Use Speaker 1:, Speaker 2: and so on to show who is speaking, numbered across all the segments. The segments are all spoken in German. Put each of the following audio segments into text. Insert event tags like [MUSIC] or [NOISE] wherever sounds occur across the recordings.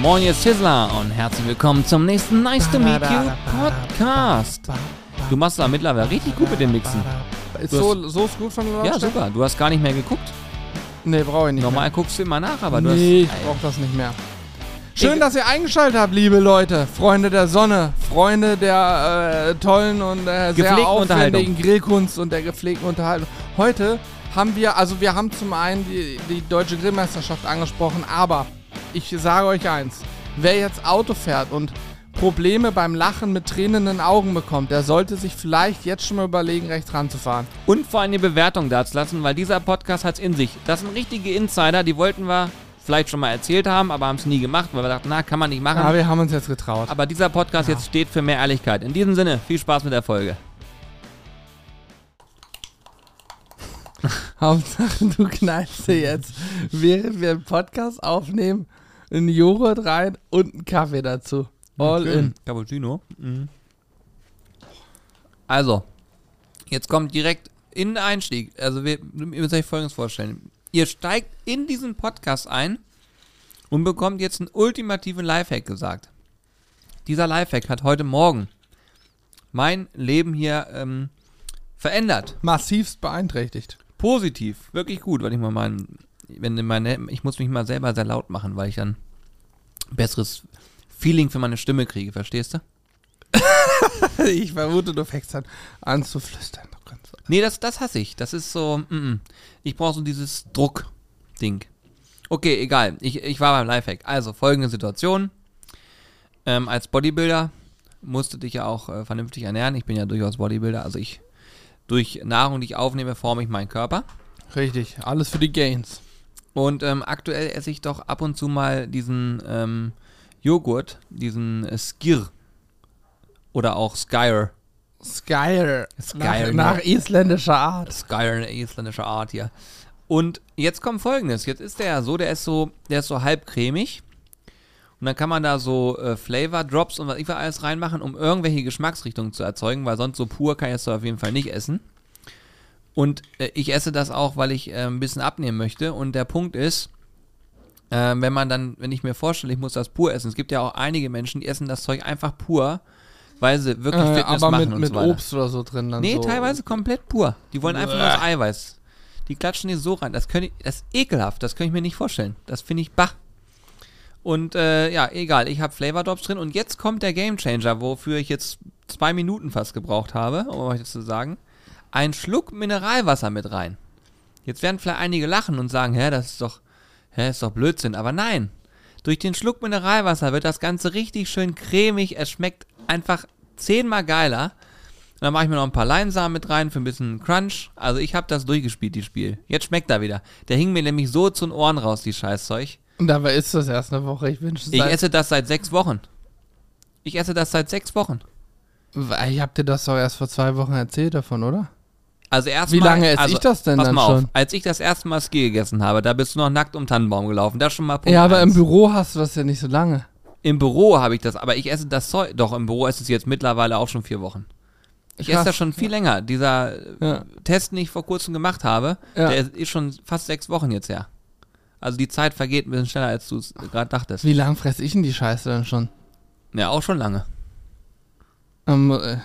Speaker 1: Moin, ihr Sizzler und herzlich willkommen zum nächsten Nice to Meet You Podcast. Du machst aber mittlerweile richtig gut mit dem Mixen.
Speaker 2: Ist
Speaker 1: Du
Speaker 2: so, so ist gut von der
Speaker 1: Ja, super. Du hast gar nicht mehr geguckt.
Speaker 2: Nee, brauche ich nicht
Speaker 1: Normal guckst du immer nach, aber
Speaker 2: mehr.
Speaker 1: du
Speaker 2: Nee, ich
Speaker 1: hast.
Speaker 2: brauche das nicht mehr. Schön,
Speaker 1: Ich-
Speaker 2: dass ihr eingeschaltet habt, liebe Leute. Freunde der Sonne, Freunde der äh, tollen und äh, sehr
Speaker 1: Gepflegten
Speaker 2: aufwendigen Grillkunst und der gepflegten Unterhaltung. Heute haben wir, also wir haben zum einen die, die deutsche Grillmeisterschaft angesprochen, aber ich sage euch eins, wer jetzt Auto fährt und Probleme beim Lachen mit tränenden Augen bekommt, der sollte sich vielleicht jetzt schon mal überlegen, rechts ranzufahren.
Speaker 1: Und vor allem die Bewertung da zu lassen, weil dieser Podcast hat es in sich. Das sind richtige Insider, die wollten wir vielleicht schon mal erzählt haben, aber haben es nie gemacht, weil wir dachten, na, kann man nicht machen.
Speaker 2: Ja, wir haben uns jetzt getraut.
Speaker 1: aber dieser Podcast jetzt steht für mehr Ehrlichkeit. In diesem Sinne, viel Spaß mit der Folge. [LAUGHS]
Speaker 2: Hauptsache, du knallst dir jetzt, während wir einen Podcast aufnehmen, einen Joghurt rein und einen Kaffee dazu. All in.
Speaker 1: Cappuccino. Mhm. Also, jetzt kommt direkt in den Einstieg. Also, wir, ihr müsst euch folgendes vorstellen. Ihr steigt in diesen Podcast ein und bekommt jetzt einen ultimativen Lifehack gesagt. Dieser Lifehack hat heute Morgen mein Leben hier ähm, verändert.
Speaker 2: Massivst beeinträchtigt.
Speaker 1: Positiv, wirklich gut, weil ich mal meinen, wenn meine, ich muss mich mal selber sehr laut machen, weil ich dann besseres Feeling für meine Stimme kriege, verstehst du? [LAUGHS]
Speaker 2: Ich vermute, du fängst an, an zu flüstern. Du kannst-
Speaker 1: Nee, das, das hasse ich. Das ist so, mm, mm. ich brauche so dieses Druck-Ding. Okay, egal. Ich, ich war beim Lifehack. Also, folgende Situation. Ähm, als Bodybuilder musste dich ja auch äh, vernünftig ernähren. Ich bin ja durchaus Bodybuilder. Also, ich, durch Nahrung, die ich aufnehme, forme ich meinen Körper.
Speaker 2: Richtig, alles für die Gains.
Speaker 1: Und ähm, aktuell esse ich doch ab und zu mal diesen ähm, Joghurt, diesen äh, Skir. Oder auch Skyr.
Speaker 2: Skyr.
Speaker 1: Skyr,
Speaker 2: Nach, nach isländischer Art.
Speaker 1: Skyr, eine isländische Art hier. Und jetzt kommt folgendes. Jetzt ist der ja so, der ist so, der ist so halb cremig. Und dann kann man da so äh, Flavor Drops und was ich will alles reinmachen, um irgendwelche Geschmacksrichtungen zu erzeugen, weil sonst so pur kann ich es auf jeden Fall nicht essen. Und äh, ich esse das auch, weil ich äh, ein bisschen abnehmen möchte. Und der Punkt ist, äh, wenn man dann, wenn ich mir vorstelle, ich muss das pur essen. Es gibt ja auch einige Menschen, die essen das Zeug einfach pur, weil sie wirklich
Speaker 2: Äh,
Speaker 1: Fitness
Speaker 2: aber
Speaker 1: machen
Speaker 2: mit,
Speaker 1: und
Speaker 2: mit
Speaker 1: so weiter.
Speaker 2: Obst oder so drin dann
Speaker 1: Nee,
Speaker 2: so.
Speaker 1: teilweise komplett pur. Die wollen einfach nur das Eiweiß. Die klatschen die so rein. Das, ich, das ist ekelhaft. Das kann ich mir nicht vorstellen. Das finde ich bah. Und äh, ja, egal. Ich habe Flavor Drops drin. Und jetzt kommt der Game Changer, wofür ich jetzt zwei Minuten fast gebraucht habe, um euch das zu sagen. Ein Schluck Mineralwasser mit rein. Jetzt werden vielleicht einige lachen und sagen, hä, das ist doch, hä, ist doch Blödsinn. Aber nein. Durch den Schluck Mineralwasser wird das Ganze richtig schön cremig. Es schmeckt einfach zehnmal geiler. Und dann mache ich mir noch ein paar Leinsamen mit rein für ein bisschen Crunch. Also ich habe das durchgespielt, die Spiel. Jetzt schmeckt er wieder. Der hing mir nämlich so zu den Ohren raus, die Scheißzeug.
Speaker 2: Und dabei ist das erst eine Woche. Ich wünsche es
Speaker 1: Ich esse das seit sechs Wochen. Ich esse das seit sechs Wochen.
Speaker 2: Ich hab dir das doch erst vor zwei Wochen erzählt davon, oder?
Speaker 1: Also erstmal.
Speaker 2: Wie lange esse
Speaker 1: also,
Speaker 2: ich das denn
Speaker 1: pass
Speaker 2: dann
Speaker 1: mal
Speaker 2: schon?
Speaker 1: Auf, als ich das erste Mal Ski gegessen habe, da bist du noch nackt um Tannenbaum gelaufen. Das schon mal Punkt
Speaker 2: ja, aber
Speaker 1: eins.
Speaker 2: im Büro hast du das ja nicht so lange.
Speaker 1: Im Büro habe ich das, aber ich esse das Zeug. Doch, im Büro ist es jetzt mittlerweile auch schon vier Wochen. Ich esse das schon viel länger. Dieser äh,
Speaker 2: Ja.
Speaker 1: Test, den ich vor kurzem gemacht habe,
Speaker 2: Ja.
Speaker 1: der ist schon fast sechs Wochen jetzt her. Also die Zeit vergeht ein bisschen schneller, als du es gerade dachtest.
Speaker 2: Wie lang fress ich denn die Scheiße dann schon?
Speaker 1: Ja, auch schon lange.
Speaker 2: Ähm, äh,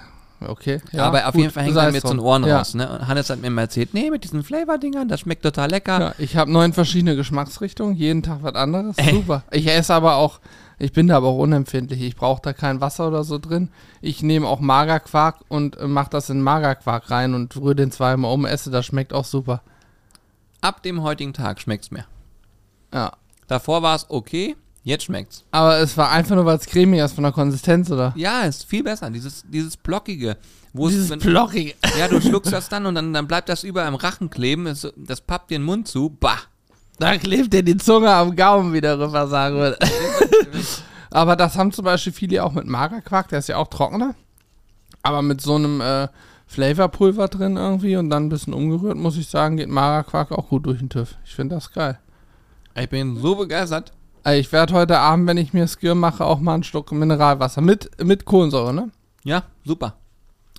Speaker 2: okay. Ja,
Speaker 1: aber auf
Speaker 2: gut,
Speaker 1: jeden Fall hängt er
Speaker 2: es
Speaker 1: mir zu den Ohren
Speaker 2: ja.
Speaker 1: raus. Ne? Und Hannes hat mir mal erzählt, nee, mit diesen Flavor-Dingern, das schmeckt total lecker.
Speaker 2: Ja, ich habe neun verschiedene Geschmacksrichtungen, jeden Tag was anderes.
Speaker 1: Äh.
Speaker 2: Super. Ich esse aber auch, ich bin da aber auch unempfindlich. Ich brauche da kein Wasser oder so drin. Ich nehme auch Magerquark und äh, mache das in Magerquark rein und rühre den zweimal um, esse, das schmeckt auch super.
Speaker 1: Ab dem heutigen Tag schmeckt's mir.
Speaker 2: Ja.
Speaker 1: Davor war es okay, jetzt schmeckt's.
Speaker 2: Aber es war einfach nur, weil es cremig ist von der Konsistenz, oder?
Speaker 1: Ja, ist viel besser. Dieses, dieses Blockige.
Speaker 2: Dieses
Speaker 1: wenn-
Speaker 2: Blockige.
Speaker 1: Ja, du schluckst das dann und dann, dann bleibt das überall im Rachen kleben. Es, das pappt dir den Mund zu. Bah.
Speaker 2: Da klebt dir die Zunge am Gaumen wieder rüber, sagen wir. [LAUGHS] Aber das haben zum Beispiel viele auch mit Magerquark, der ist ja auch trockener. Aber mit so einem äh, Flavorpulver drin irgendwie und dann ein bisschen umgerührt, muss ich sagen, geht Magerquark auch gut durch den TÜV. Ich finde das geil.
Speaker 1: Ich bin so begeistert.
Speaker 2: Ich werde heute Abend, wenn ich mir Skir mache, auch mal einen Schluck Mineralwasser mit, mit Kohlensäure, ne?
Speaker 1: Ja, super.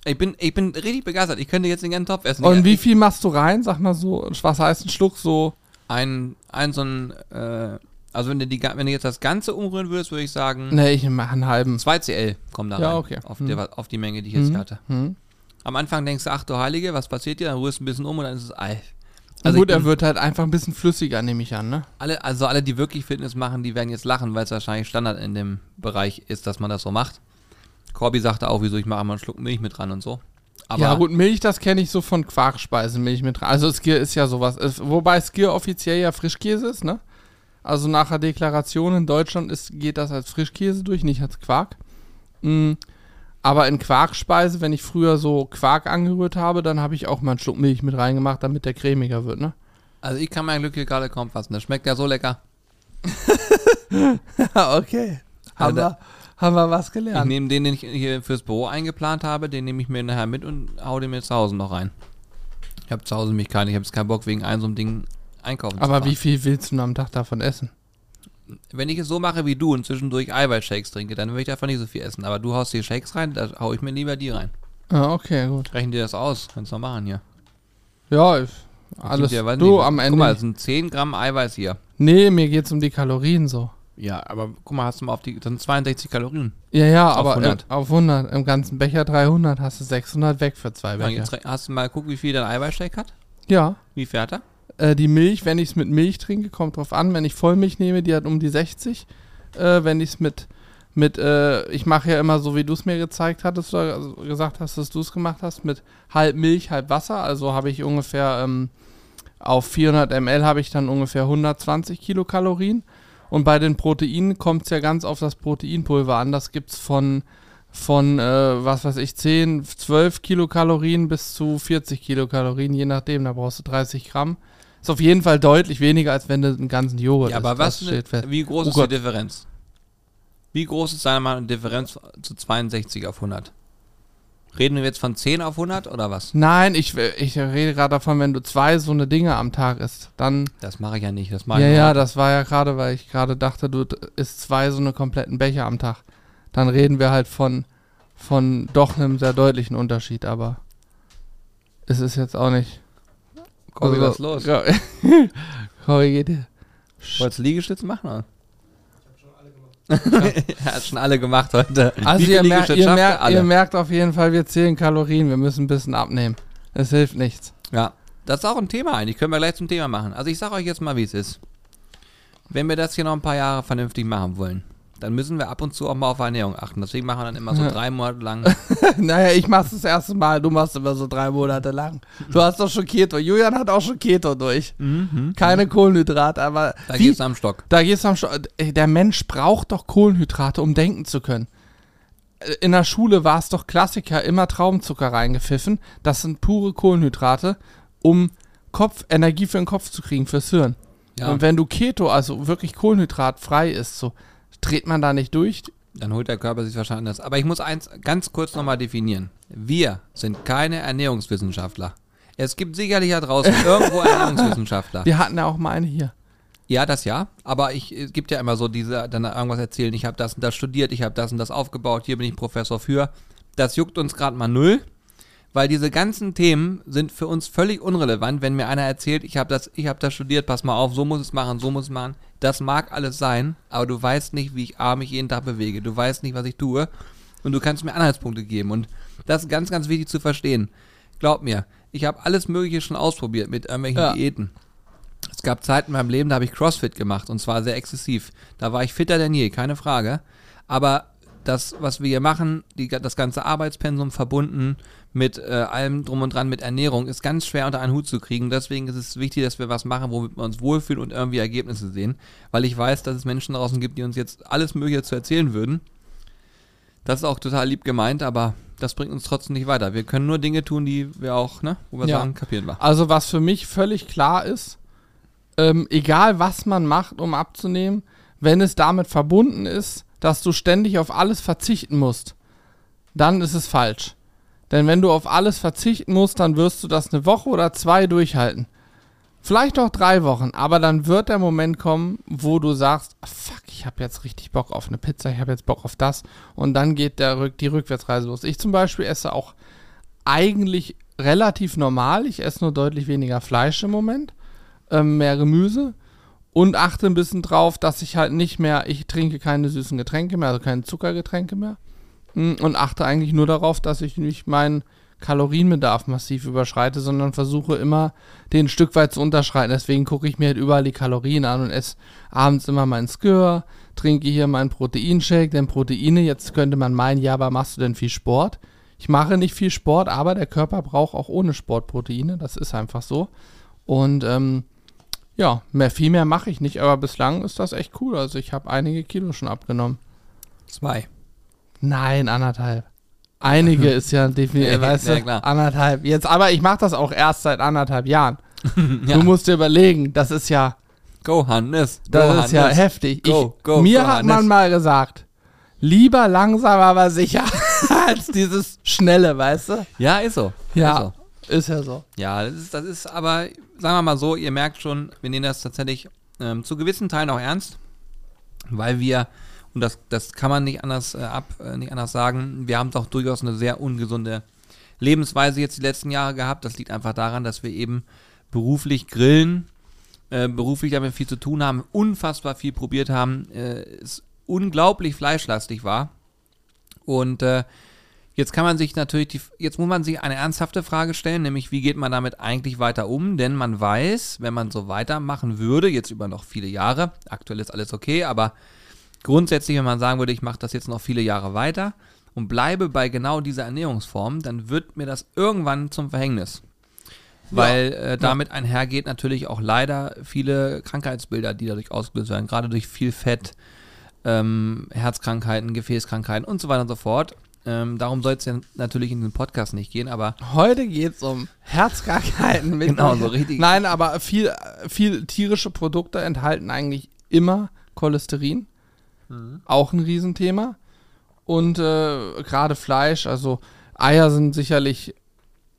Speaker 1: Ich bin, ich bin richtig begeistert. Ich könnte jetzt den ganzen Topf essen.
Speaker 2: Und
Speaker 1: Ja,
Speaker 2: wie viel machst du rein? Sag mal so, was heißt ein Schluck so?
Speaker 1: Ein, ein so ein, äh, Also wenn du, die, wenn du jetzt das Ganze umrühren würdest, würde ich sagen,
Speaker 2: Nee, ich mache einen halben.
Speaker 1: 2 CL kommen da
Speaker 2: Ja,
Speaker 1: rein.
Speaker 2: okay.
Speaker 1: Auf,
Speaker 2: Hm.
Speaker 1: der, auf die Menge, die ich jetzt
Speaker 2: Hm.
Speaker 1: hatte.
Speaker 2: Hm.
Speaker 1: Am Anfang denkst du, ach du Heilige, was passiert dir? Dann rührst du ein bisschen um und dann ist es Ei.
Speaker 2: Also gut, er wird halt einfach ein bisschen flüssiger, nehme ich an, ne?
Speaker 1: Alle, also alle, die wirklich Fitness machen, die werden jetzt lachen, weil es wahrscheinlich Standard in dem Bereich ist, dass man das so macht. Corby sagte auch, wieso ich mache mal einen Schluck Milch mit dran und so. Aber
Speaker 2: ja gut, Milch, das kenne ich so von Quarkspeisenmilch mit dran. Also Skier ist ja sowas. Es, wobei Skier offiziell ja Frischkäse ist, ne? Also nach der Deklaration in Deutschland ist, geht das als Frischkäse durch, nicht als Quark. Mm, aber in Quarkspeise, wenn ich früher so Quark angerührt habe, dann habe ich auch mal einen Schluck Milch mit reingemacht, damit der cremiger wird, ne?
Speaker 1: also ich kann mein Glück hier gerade kaum fassen. Das schmeckt ja so lecker. [LAUGHS]
Speaker 2: okay. Haben,
Speaker 1: da-
Speaker 2: wir, haben wir was
Speaker 1: Ich
Speaker 2: gelernt.
Speaker 1: nehme den, den ich hier fürs Büro eingeplant habe, den nehme ich mir nachher mit und hau den mir zu Hause noch rein. Ich habe zu Hause nämlich keinen. Ich habe jetzt keinen Bock, wegen einem so einem Ding einkaufen
Speaker 2: Aber
Speaker 1: zu
Speaker 2: wie
Speaker 1: fahren.
Speaker 2: viel willst du am Tag davon essen?
Speaker 1: Wenn ich es so mache wie du und zwischendurch Eiweißshakes trinke, dann will ich davon nicht so viel essen. Aber du haust die Shakes rein, da hau ich mir lieber die rein.
Speaker 2: Ah, okay, gut.
Speaker 1: Rechnen dir das aus. Kannst du noch machen hier.
Speaker 2: Ja, ich, alles.
Speaker 1: Ja,
Speaker 2: du
Speaker 1: nicht,
Speaker 2: am Ende.
Speaker 1: Guck mal, es sind 10 Gramm Eiweiß hier.
Speaker 2: nee, mir geht's um die Kalorien so.
Speaker 1: Ja, aber guck mal, hast du mal auf die, das sind 62 Kalorien.
Speaker 2: Ja, ja,
Speaker 1: Auf
Speaker 2: aber
Speaker 1: 100.
Speaker 2: Äh, auf 100. Im ganzen Becher 300 hast du 600 weg für zwei Becher.
Speaker 1: jetzt hast du mal geguckt, wie viel dein Eiweißshake hat?
Speaker 2: Ja,
Speaker 1: Wie viel hat er?
Speaker 2: Äh, die Milch, wenn ich es mit Milch trinke, kommt drauf an. Wenn ich Vollmilch nehme, die hat um die 60. Äh, wenn ich es mit, mit äh, ich mache ja immer so, wie du es mir gezeigt hattest oder also gesagt hast, dass du es gemacht hast, mit halb Milch, halb Wasser. Also habe ich ungefähr ähm, auf 400 ml habe ich dann ungefähr 120 Kilokalorien. Und bei den Proteinen kommt es ja ganz auf das Proteinpulver an. Das gibt es von, von äh, was weiß ich, 10, 12 Kilokalorien bis zu 40 Kilokalorien, je nachdem. Da brauchst du 30 Gramm. Ist auf jeden Fall deutlich weniger, als wenn du einen ganzen Joghurt
Speaker 1: Ja, aber was,
Speaker 2: steht fest.
Speaker 1: wie groß
Speaker 2: Oh
Speaker 1: ist
Speaker 2: Gott.
Speaker 1: die Differenz? Wie groß ist deiner Meinung nach die Differenz zu 62 auf 100? Reden wir jetzt von 10 auf 100 oder was?
Speaker 2: Nein, ich, ich rede gerade davon, wenn du zwei so eine Dinge am Tag isst, dann.
Speaker 1: Das mache ich ja nicht. Das mache
Speaker 2: Ja,
Speaker 1: ich
Speaker 2: ja,
Speaker 1: nur-
Speaker 2: das war ja gerade, weil ich gerade dachte, du isst zwei so eine kompletten Becher am Tag. Dann reden wir halt von, von doch einem sehr deutlichen Unterschied, aber es ist jetzt auch nicht.
Speaker 1: Corby,
Speaker 2: also-
Speaker 1: was ist los?
Speaker 2: Ja. [LAUGHS] Corby, geht dir.
Speaker 1: Wolltest du Liegestütze machen? Oder? [LAUGHS] er hat schon alle gemacht heute. [LAUGHS]
Speaker 2: Also ihr, mer ihr, mer
Speaker 1: er? Alle.
Speaker 2: ihr merkt auf jeden Fall, wir zählen Kalorien, wir müssen ein bisschen abnehmen. Es hilft nichts.
Speaker 1: Ja, das ist auch ein Thema eigentlich. Können wir gleich zum Thema machen. Also ich sage euch jetzt mal, wie es ist. Wenn wir das hier noch ein paar Jahre vernünftig machen wollen, dann müssen wir ab und zu auch mal auf Ernährung achten. Deswegen machen wir dann immer so
Speaker 2: Ja.
Speaker 1: drei Monate lang. [LAUGHS]
Speaker 2: naja, ich mach's das erste Mal, du machst immer so drei Monate lang. Du hast doch schon Keto. Julian hat auch schon Keto durch. Keine Kohlenhydrate, aber
Speaker 1: Da
Speaker 2: wie,
Speaker 1: geht's am Stock.
Speaker 2: da geht's am Sto Ey, Der Mensch braucht doch Kohlenhydrate, um denken zu können. Äh, In der Schule war es doch Klassiker, immer Traubenzucker reingepfiffen. Das sind pure Kohlenhydrate, um Kopf, Energie für den Kopf zu kriegen, fürs Hirn.
Speaker 1: Ja,
Speaker 2: Und wenn du Keto, also wirklich kohlenhydratfrei ist, so, dreht man da nicht durch?
Speaker 1: dann holt der Körper sich wahrscheinlich anders. Aber ich muss eins ganz kurz nochmal definieren. Wir sind keine Ernährungswissenschaftler. Es gibt sicherlich da draußen [LAUGHS] irgendwo Ernährungswissenschaftler.
Speaker 2: Wir hatten ja auch mal eine hier.
Speaker 1: Ja, das ja. Aber ich, es gibt ja immer so diese, dann irgendwas erzählen, ich habe das und das studiert, ich habe das und das aufgebaut, hier bin ich Professor für. Das juckt uns gerade mal null, weil diese ganzen Themen sind für uns völlig unrelevant, wenn mir einer erzählt, ich habe das, ich habe das studiert, pass mal auf, so muss es machen, so muss es machen. Das mag alles sein, aber du weißt nicht, wie ich A, mich jeden Tag bewege. Du weißt nicht, was ich tue. Und du kannst mir Anhaltspunkte geben. Und das ist ganz, ganz wichtig zu verstehen. Glaub mir, ich habe alles Mögliche schon ausprobiert mit irgendwelchen
Speaker 2: Ja.
Speaker 1: Diäten. Es gab Zeiten in meinem Leben, da habe ich CrossFit gemacht und zwar sehr exzessiv. Da war ich fitter denn je, keine Frage. Aber das, was wir hier machen, die, das ganze Arbeitspensum verbunden mit äh, allem drum und dran, mit Ernährung, ist ganz schwer unter einen Hut zu kriegen. Deswegen ist es wichtig, dass wir was machen, womit wir uns wohlfühlen und irgendwie Ergebnisse sehen. Weil ich weiß, dass es Menschen draußen gibt, die uns jetzt alles Mögliche zu erzählen würden. Das ist auch total lieb gemeint, aber das bringt uns trotzdem nicht weiter. Wir können nur Dinge tun, die wir auch, ne, wo wir
Speaker 2: Ja.
Speaker 1: sagen, kapieren wir.
Speaker 2: Also was für mich völlig klar ist, ähm, egal was man macht, um abzunehmen, wenn es damit verbunden ist, dass du ständig auf alles verzichten musst, dann ist es falsch. Denn wenn du auf alles verzichten musst, dann wirst du das eine Woche oder zwei durchhalten. Vielleicht auch drei Wochen, aber dann wird der Moment kommen, wo du sagst, "Ah, fuck, ich habe jetzt richtig Bock auf eine Pizza, ich habe jetzt Bock auf das und dann geht der, Rück- die Rückwärtsreise los. Ich zum Beispiel esse auch eigentlich relativ normal, ich esse nur deutlich weniger Fleisch im Moment, ähm, mehr Gemüse und achte ein bisschen drauf, dass ich halt nicht mehr, ich trinke keine süßen Getränke mehr, also keine Zuckergetränke mehr. Mm, und achte eigentlich nur darauf, dass ich nicht meinen Kalorienbedarf massiv überschreite, sondern versuche immer, den ein Stück weit zu unterschreiten. Deswegen gucke ich mir halt überall die Kalorien an und esse abends immer meinen Skür, trinke hier meinen Proteinshake, denn Proteine, jetzt könnte man meinen, ja, aber machst du denn viel Sport? Ich mache nicht viel Sport, aber der Körper braucht auch ohne Sport Proteine, das ist einfach so. Und ähm, ja, mehr, viel mehr mache ich nicht, aber bislang ist das echt cool. Also ich habe einige Kilo schon abgenommen.
Speaker 1: Zwei.
Speaker 2: Nein, anderthalb. Einige ist ja definitiv,
Speaker 1: Ja,
Speaker 2: weißt
Speaker 1: ja,
Speaker 2: du,
Speaker 1: klar.
Speaker 2: anderthalb. Jetzt, aber ich mache das auch erst seit anderthalb Jahren. [LAUGHS]
Speaker 1: Ja.
Speaker 2: Du musst dir überlegen, das ist ja,
Speaker 1: Go, Hannes. Go,
Speaker 2: das ist ja heftig.
Speaker 1: Go,
Speaker 2: ich,
Speaker 1: go,
Speaker 2: mir
Speaker 1: go,
Speaker 2: hat man
Speaker 1: Hannes.
Speaker 2: mal gesagt, lieber langsam, aber sicher, [LAUGHS] als dieses schnelle, weißt du?
Speaker 1: Ja, ist so.
Speaker 2: Ja,
Speaker 1: Ist so.
Speaker 2: ist ja so.
Speaker 1: Ja, das ist, das ist aber, sagen wir mal so, ihr merkt schon, wir nehmen das tatsächlich ähm, zu gewissen Teilen auch ernst, weil wir, und das, das kann man nicht anders äh, ab, äh, nicht anders sagen, wir haben doch durchaus eine sehr ungesunde Lebensweise jetzt die letzten Jahre gehabt. Das liegt einfach daran, dass wir eben beruflich grillen, äh, beruflich damit viel zu tun haben, unfassbar viel probiert haben, äh, es unglaublich fleischlastig war. Und äh, Jetzt kann man sich natürlich, die, jetzt muss man sich eine ernsthafte Frage stellen, nämlich wie geht man damit eigentlich weiter um? Denn man weiß, wenn man so weitermachen würde, jetzt über noch viele Jahre, aktuell ist alles okay, aber grundsätzlich, wenn man sagen würde, ich mache das jetzt noch viele Jahre weiter und bleibe bei genau dieser Ernährungsform, dann wird mir das irgendwann zum Verhängnis. Weil äh, damit einhergeht natürlich auch leider viele Krankheitsbilder, die dadurch ausgelöst werden, gerade durch viel Fett, ähm, Herzkrankheiten, Gefäßkrankheiten und so weiter und so fort. Ähm, darum soll es ja natürlich in den Podcast nicht gehen, aber
Speaker 2: Heute geht es um Herzkrankheiten. Mit [LAUGHS]
Speaker 1: Genau, so richtig.
Speaker 2: Nein, aber viel, viel tierische Produkte enthalten eigentlich immer Cholesterin.
Speaker 1: Mhm.
Speaker 2: Auch ein Riesenthema. Und äh, gerade Fleisch, also Eier sind sicherlich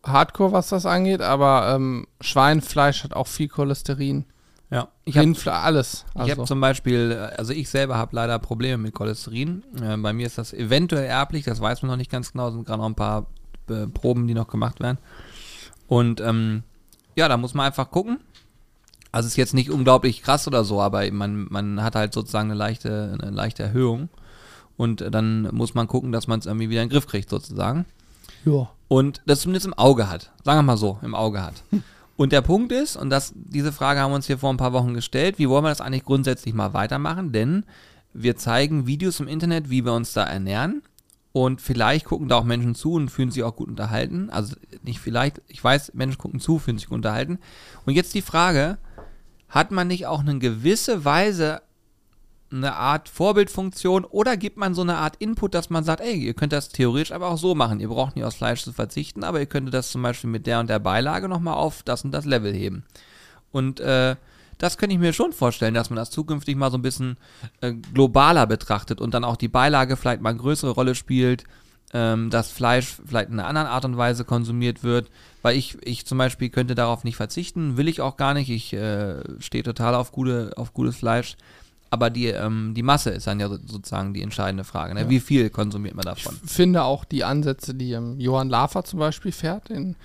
Speaker 2: hardcore, was das angeht, aber ähm, Schweinfleisch hat auch viel Cholesterin.
Speaker 1: Ja, ich habe
Speaker 2: Rindfle alles.
Speaker 1: Ich
Speaker 2: Also.
Speaker 1: habe zum Beispiel, äh, also ich selber habe leider Probleme mit Cholesterin. Äh, bei mir ist das eventuell erblich, das weiß man noch nicht ganz genau, sind gerade noch ein paar äh, Proben, die noch gemacht werden. Und ähm, ja, da muss man einfach gucken. Also ist jetzt nicht unglaublich krass oder so, aber man, man hat halt sozusagen eine leichte, eine leichte Erhöhung. Und äh, dann muss man gucken, dass man es irgendwie wieder in den Griff kriegt, sozusagen
Speaker 2: ja.
Speaker 1: und das zumindest im Auge hat. Sagen wir mal so, im Auge hat. [LAUGHS] Und der Punkt ist, und das, diese Frage haben wir uns hier vor ein paar Wochen gestellt, wie wollen wir das eigentlich grundsätzlich mal weitermachen? Denn wir zeigen Videos im Internet, wie wir uns da ernähren. Und vielleicht gucken da auch Menschen zu und fühlen sich auch gut unterhalten. Also nicht vielleicht, ich weiß, Menschen gucken zu, fühlen sich gut unterhalten. Und jetzt die Frage, hat man nicht auch eine gewisse Weise eine Art Vorbildfunktion oder gibt man so eine Art Input, dass man sagt, ey, ihr könnt das theoretisch aber auch so machen. Ihr braucht nicht aus Fleisch zu verzichten, aber ihr könntet das zum Beispiel mit der und der Beilage nochmal auf das und das Level heben. Und äh, das könnte ich mir schon vorstellen, dass man das zukünftig mal so ein bisschen äh, globaler betrachtet und dann auch die Beilage vielleicht mal eine größere Rolle spielt, ähm, dass Fleisch vielleicht in einer anderen Art und Weise konsumiert wird. Weil ich, ich zum Beispiel könnte darauf nicht verzichten, will ich auch gar nicht. Ich äh, stehe total auf, gute, auf gutes Fleisch. Aber die, ähm, die Masse ist dann ja so- sozusagen die entscheidende Frage. Ne? Wie viel konsumiert man davon?
Speaker 2: finde auch die Ansätze, die ähm, Johann Lafer zum Beispiel fährt, in,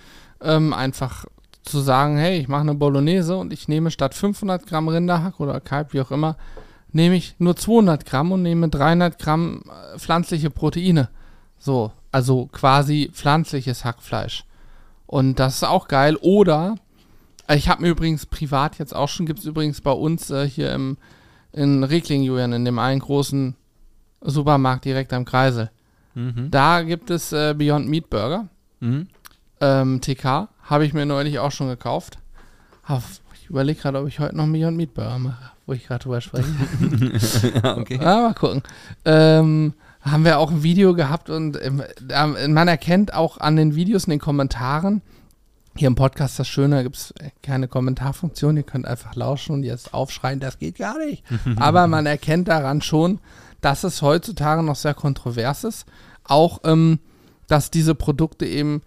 Speaker 2: ähm, einfach zu sagen, hey, ich mache eine Bolognese und ich nehme statt 500 Gramm Rinderhack oder Kalb, wie auch immer, nehme ich nur 200 Gramm und nehme 300 Gramm äh, pflanzliche Proteine. So, also quasi pflanzliches Hackfleisch. Und das ist auch geil. Oder, äh, ich habe mir übrigens privat jetzt auch schon, gibt es übrigens bei uns äh, hier im, in Reckling, Julian, in dem einen großen Supermarkt direkt am Kreisel.
Speaker 1: Mhm.
Speaker 2: Da gibt es äh, Beyond Meat Burger.
Speaker 1: Mhm.
Speaker 2: Ähm, TK habe ich mir neulich auch schon gekauft. Ich überlege gerade, ob ich heute noch einen Beyond Meat Burger mache, wo ich gerade drüber spreche. [LAUGHS]
Speaker 1: ja, okay.
Speaker 2: ah, mal gucken. Ähm, haben wir auch ein Video gehabt und da- man erkennt auch an den Videos in den Kommentaren, hier im Podcast das Schöne, da gibt es keine Kommentarfunktion, ihr könnt einfach lauschen und jetzt aufschreien, das geht gar nicht. [LAUGHS] Aber man erkennt daran schon, dass es heutzutage noch sehr kontrovers ist. Auch, ähm, dass diese Produkte eben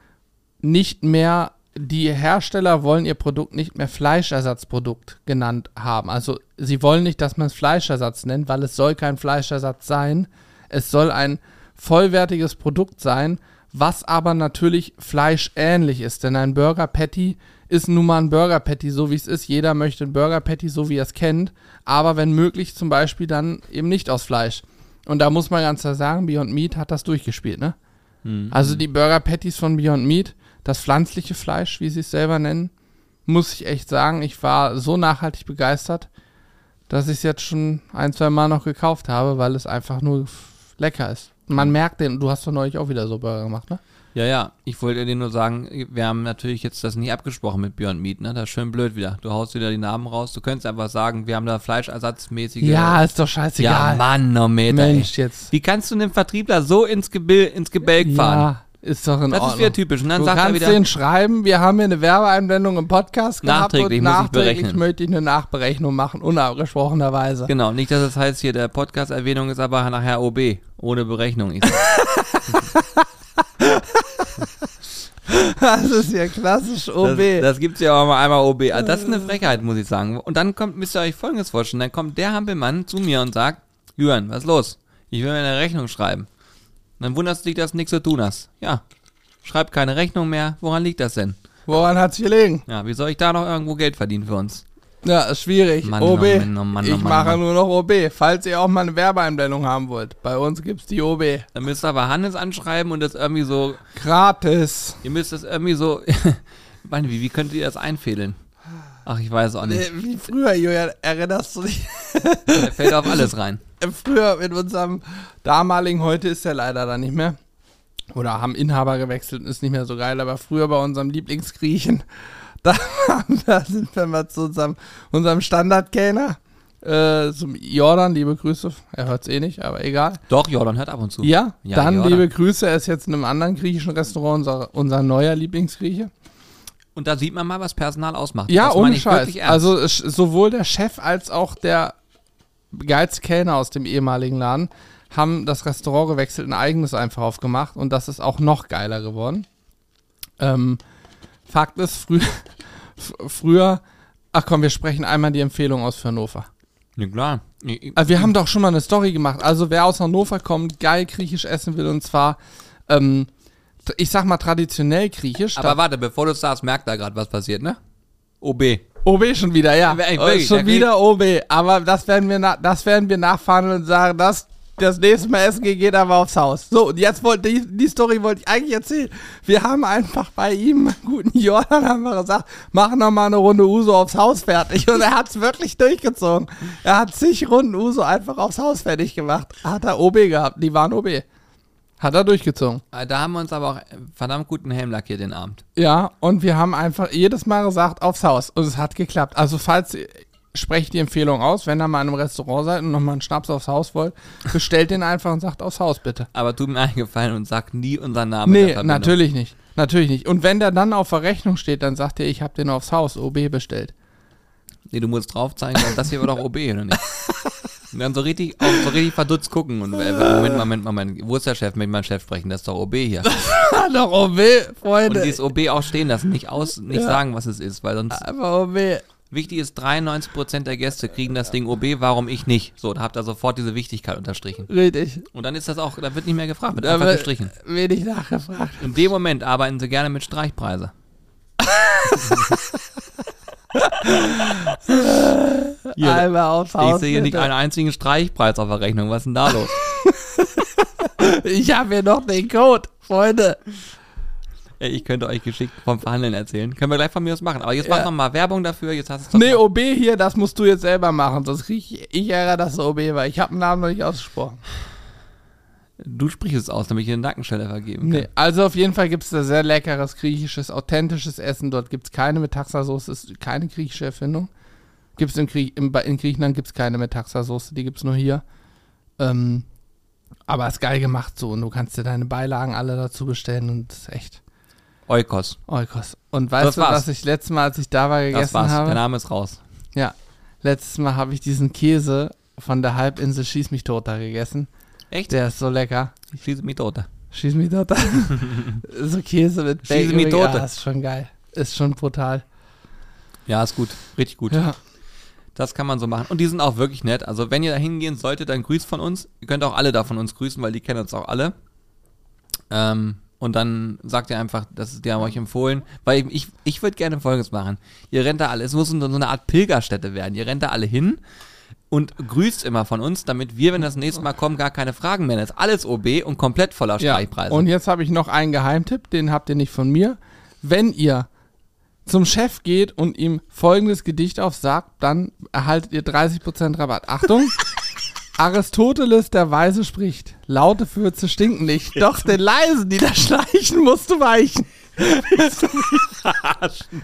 Speaker 2: nicht mehr, die Hersteller wollen ihr Produkt nicht mehr Fleischersatzprodukt genannt haben. Also sie wollen nicht, dass man es Fleischersatz nennt, weil es soll kein Fleischersatz sein. Es soll ein vollwertiges Produkt sein, was aber natürlich fleischähnlich ist. Denn ein Burger Patty ist nun mal ein Burger Patty, so wie es ist. Jeder möchte ein Burger Patty, so wie er es kennt. Aber wenn möglich, zum Beispiel dann eben nicht aus Fleisch. Und da muss man ganz klar sagen, Beyond Meat hat das durchgespielt, ne?
Speaker 1: Hm.
Speaker 2: Also die Burger Patties von Beyond Meat, das pflanzliche Fleisch, wie sie es selber nennen, muss ich echt sagen, ich war so nachhaltig begeistert, dass ich es jetzt schon ein, zwei Mal noch gekauft habe, weil es einfach nur lecker ist. Man merkt den, du hast doch neulich auch wieder so Burger gemacht, ne?
Speaker 1: Ja, ja, ich wollte dir nur sagen, wir haben natürlich jetzt das nicht abgesprochen mit Beyond Meat, ne? Das ist schön blöd wieder. Du haust wieder die Namen raus. Du könntest einfach sagen, wir haben da fleischersatzmäßige.
Speaker 2: Ja, ist doch
Speaker 1: ja
Speaker 2: scheißegal.
Speaker 1: Mann, no Meter.
Speaker 2: Mensch,
Speaker 1: ey.
Speaker 2: jetzt.
Speaker 1: Wie kannst du einen Vertriebler so ins, Gebil ins Gebälk fahren?
Speaker 2: Ja, ist doch in
Speaker 1: Das ist
Speaker 2: Ordnung.
Speaker 1: wieder typisch. Und dann
Speaker 2: du
Speaker 1: sagt er
Speaker 2: kannst
Speaker 1: wieder,
Speaker 2: den schreiben, wir haben hier eine Werbeeinblendung im Podcast gehabt
Speaker 1: Nachträglich
Speaker 2: und
Speaker 1: muss ich
Speaker 2: nachträglich
Speaker 1: berechnen.
Speaker 2: möchte ich eine Nachberechnung machen, unabgesprochenerweise.
Speaker 1: genau, nicht, dass es heißt hier, der Podcast-Erwähnung ist aber nachher OB, ohne Berechnung. Ich [LAUGHS]
Speaker 2: Das ist ja klassisch OB.
Speaker 1: Das, das gibt's ja auch mal einmal OB. Also das ist eine Frechheit, muss ich sagen. Und dann kommt, müsst ihr euch folgendes vorstellen, dann kommt der Hampelmann zu mir und sagt, Jürgen, was ist los? Ich will mir eine Rechnung schreiben. Und dann wunderst du dich, dass du nichts zu tun hast. Ja, schreib keine Rechnung mehr. Woran liegt das denn?
Speaker 2: Woran hat's gelegen?
Speaker 1: Ja, wie soll ich da noch irgendwo Geld verdienen für uns?
Speaker 2: Ja, ist schwierig.
Speaker 1: Mann,
Speaker 2: OB.
Speaker 1: oh Mann, oh Mann, oh
Speaker 2: ich mache nur noch OB. Falls ihr auch mal eine Werbeeinblendung haben wollt, bei uns gibt's die OB.
Speaker 1: Dann müsst ihr aber Hannes anschreiben und das irgendwie so,
Speaker 2: Gratis.
Speaker 1: ihr müsst das irgendwie so, [LAUGHS] Mann, wie, wie könnt ihr das einfädeln? Ach, ich weiß auch nicht.
Speaker 2: Wie früher, Julian, erinnerst du dich?
Speaker 1: Der fällt auf [LAUGHS] alles rein.
Speaker 2: Äh, Früher mit unserem damaligen, heute ist er leider da nicht mehr. Oder haben Inhaber gewechselt und ist nicht mehr so geil, aber früher bei unserem Lieblingsgriechen, [LAUGHS] da, da sind wir mal zu unserem, unserem Standardkellner, äh, zum Jordan, liebe Grüße. Er hört's eh nicht, aber egal.
Speaker 1: Doch, Jordan hört ab und zu.
Speaker 2: Ja,
Speaker 1: Ja,
Speaker 2: dann
Speaker 1: Jordan.
Speaker 2: liebe Grüße. Er ist jetzt in einem anderen griechischen Restaurant, unser, unser neuer Lieblingsgrieche.
Speaker 1: Und da sieht man mal, was Personal ausmacht.
Speaker 2: Ja, ohne Scheiß. Also es- sowohl der Chef als auch der geilste Kellner aus dem ehemaligen Laden haben das Restaurant gewechselt, ein eigenes einfach aufgemacht und das ist auch noch geiler geworden. Ähm, Fakt ist, frü [LAUGHS] früher, ach komm, wir sprechen einmal die Empfehlung aus für Hannover.
Speaker 1: Ja, klar.
Speaker 2: Also wir haben doch schon mal eine Story gemacht. Also wer aus Hannover kommt, geil griechisch essen will und zwar, ähm, ich sag mal traditionell griechisch.
Speaker 1: Aber warte, bevor du sagst, merkt da gerade was passiert, ne? OB.
Speaker 2: OB schon wieder, ja.
Speaker 1: Ey,
Speaker 2: Oh,
Speaker 1: wirklich,
Speaker 2: schon
Speaker 1: der
Speaker 2: wieder OB. Aber das werden wir, na, das werden wir nachfahren und sagen, das, das nächste Mal essen gehen, geht aber aufs Haus. So, und jetzt wollte die, die Story wollte ich eigentlich erzählen. Wir haben einfach bei ihm, [LAUGHS] guten Jordan, haben wir gesagt, machen noch mal eine Runde Uso aufs Haus fertig. Und er hat es wirklich durchgezogen. Er hat zig Runden Uso einfach aufs Haus fertig gemacht. Hat er OB gehabt. Die waren OB. Hat er durchgezogen.
Speaker 1: Äh, Da haben wir uns aber auch verdammt guten Helm lackiert den Abend.
Speaker 2: Ja, und wir haben einfach jedes Mal gesagt, aufs Haus. Und es hat geklappt. Also falls ihr- sprecht die Empfehlung aus, wenn ihr mal in einem Restaurant seid und nochmal einen Schnaps aufs Haus wollt, bestellt den einfach und sagt aufs Haus bitte.
Speaker 1: Aber tut mir eingefallen und sagt nie unseren Namen.
Speaker 2: Nee, natürlich nicht. Natürlich nicht. Und wenn der dann auf der Rechnung steht, dann sagt ihr, ich habe den aufs Haus, OB bestellt.
Speaker 1: Nee, du musst drauf zeigen, das hier war [LAUGHS] doch OB, oder nicht? [LAUGHS] Und dann so richtig, auch so richtig verdutzt gucken und äh, Moment, Moment, Moment, wo ist der Chef? Mit meinem Chef sprechen, das ist doch OB hier. [LAUGHS]
Speaker 2: Doch OB,
Speaker 1: Und
Speaker 2: Freunde.
Speaker 1: dieses OB auch stehen lassen, nicht aus, nicht
Speaker 2: Ja.
Speaker 1: sagen, was es ist, weil sonst
Speaker 2: Einfach OB.
Speaker 1: wichtig ist, 93% der Gäste kriegen das Ding OB, warum ich nicht? So, da habt ihr sofort diese Wichtigkeit unterstrichen.
Speaker 2: Richtig.
Speaker 1: Und dann ist das auch, da wird nicht mehr gefragt, wird
Speaker 2: Da
Speaker 1: einfach
Speaker 2: wird
Speaker 1: gestrichen.
Speaker 2: wenig nachgefragt.
Speaker 1: In dem Moment arbeiten sie gerne mit Streichpreise. [LAUGHS] Hier,
Speaker 2: Einmal aufs
Speaker 1: ich sehe nicht
Speaker 2: bitte.
Speaker 1: einen einzigen Streichpreis auf der Rechnung. Was ist denn da los? [LAUGHS]
Speaker 2: Ich habe hier noch den Code, Freunde.
Speaker 1: Ey, ich könnte euch geschickt vom Verhandeln erzählen. Können wir gleich von mir aus machen. Aber jetzt
Speaker 2: Ja.
Speaker 1: mach noch mal Werbung dafür. Jetzt hast du
Speaker 2: Nee, OB hier, das musst du jetzt selber machen. Sonst krieg ich, ich Ärger, dass es OB war. Ich habe den Namen noch nicht ausgesprochen.
Speaker 1: Du sprichst es aus, damit ich dir eine Nackenstelle vergeben kann.
Speaker 2: Nee, also auf jeden Fall gibt es da sehr leckeres, griechisches, authentisches Essen. Dort gibt es keine Metaxa-Soße, ist keine griechische Erfindung. Gibt's in, Grie im, in Griechenland gibt es keine Metaxa-Soße, die gibt es nur hier. Ähm, aber ist geil gemacht so und du kannst dir deine Beilagen alle dazu bestellen und das ist echt
Speaker 1: Eukos.
Speaker 2: Oikos. Und weißt
Speaker 1: Das
Speaker 2: du,
Speaker 1: war's.
Speaker 2: was ich letztes Mal, als ich da war,
Speaker 1: Das
Speaker 2: gegessen
Speaker 1: war's.
Speaker 2: habe?
Speaker 1: Der Name ist raus.
Speaker 2: Ja, letztes Mal habe ich diesen Käse von der Halbinsel Schieß mich tot da gegessen.
Speaker 1: Echt?
Speaker 2: Der ist so lecker.
Speaker 1: Ich schieße mich tot.
Speaker 2: Schieß mich tot. so Käse mit
Speaker 1: Schieß mich tot.
Speaker 2: Ja, ist schon geil. Ist schon brutal.
Speaker 1: Ja, ist gut. Richtig gut.
Speaker 2: Ja.
Speaker 1: Das kann man so machen. Und die sind auch wirklich nett. Also, wenn ihr da hingehen solltet, dann grüßt von uns. Ihr könnt auch alle da von uns grüßen, weil die kennen uns auch alle. Ähm, Und dann sagt ihr einfach, das die haben euch empfohlen. Weil ich, ich, ich würde gerne Folgendes machen. Ihr rennt da alle, es muss so eine Art Pilgerstätte werden. Ihr rennt da alle hin und grüßt immer von uns, damit wir, wenn das nächste Mal kommen, gar keine Fragen mehr. Das ist alles OB und komplett voller
Speaker 2: Ja.
Speaker 1: Streichpreise.
Speaker 2: Und jetzt habe ich noch einen Geheimtipp, den habt ihr nicht von mir. Wenn ihr zum Chef geht und ihm folgendes Gedicht aufsagt, dann erhaltet ihr 30% Rabatt. Achtung! [LAUGHS] Aristoteles der Weise spricht, laute Fürze stinken nicht, doch den leisen, die da schleichen, musst du weichen.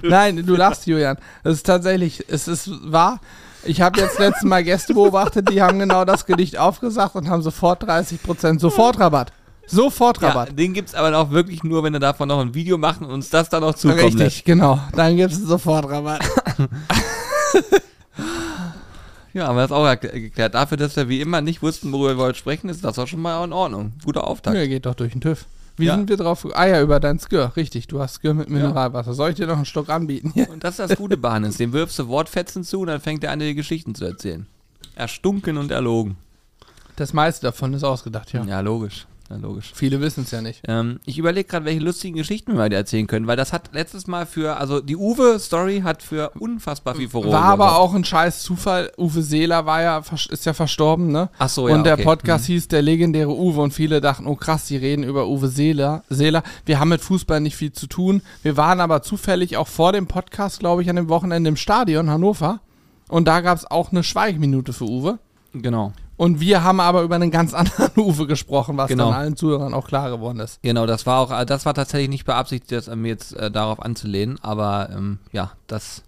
Speaker 2: Nein, du lachst, Julian. Das ist tatsächlich, es ist wahr. Ich habe jetzt letztes Mal Gäste beobachtet, die haben genau das Gedicht aufgesagt und haben sofort 30% Sofortrabatt. Sofort
Speaker 1: ja,
Speaker 2: Rabatt.
Speaker 1: den gibt's aber auch wirklich nur, wenn ihr davon noch ein Video macht und uns das dann noch zukommen
Speaker 2: Richtig,
Speaker 1: lässt.
Speaker 2: genau. Dann gibt es sofort Rabatt. [LAUGHS]
Speaker 1: Ja, aber das ist auch geklärt. Dafür, dass wir wie immer nicht wussten, worüber wir heute sprechen, ist das auch schon mal in Ordnung. Guter Auftakt.
Speaker 2: Ja, geht doch durch den TÜV. Wie
Speaker 1: Ja.
Speaker 2: sind wir drauf? Ah ja, über dein Skür. Richtig, du hast Skür mit Mineralwasser. Soll ich dir noch einen Stock anbieten? Hier? [LAUGHS]
Speaker 1: Und das ist das Gute bei Hannes. Dem wirfst du Wortfetzen zu und dann fängt er an, dir die Geschichten zu erzählen. Erstunken und erlogen.
Speaker 2: Das meiste davon ist ausgedacht, ja.
Speaker 1: Ja, logisch. Ja, logisch.
Speaker 2: Viele wissen es ja nicht.
Speaker 1: Ähm, ich überlege gerade, welche lustigen Geschichten wir dir erzählen können, weil das hat letztes Mal für, also die Uwe-Story hat für unfassbar viel Furore
Speaker 2: War aber auch ein scheiß Zufall. Uwe Seeler war ja, ist ja verstorben, ne?
Speaker 1: Ach so, ja,
Speaker 2: Und der
Speaker 1: okay.
Speaker 2: Podcast hieß Der legendäre Uwe und viele dachten, oh krass, die reden über Uwe Seeler. Seeler. Wir haben mit Fußball nicht viel zu tun. Wir waren aber zufällig auch vor dem Podcast, glaube ich, an dem Wochenende im Stadion Hannover. Und da gab es auch eine Schweigminute für Uwe.
Speaker 1: Genau.
Speaker 2: Und wir haben aber über einen ganz [LAUGHS] anderen Uwe gesprochen, was
Speaker 1: Genau.
Speaker 2: dann allen Zuhörern auch klar geworden ist.
Speaker 1: Genau, das war auch, äh, das war tatsächlich nicht beabsichtigt, das an mir jetzt äh, darauf anzulehnen, aber ähm, ja, das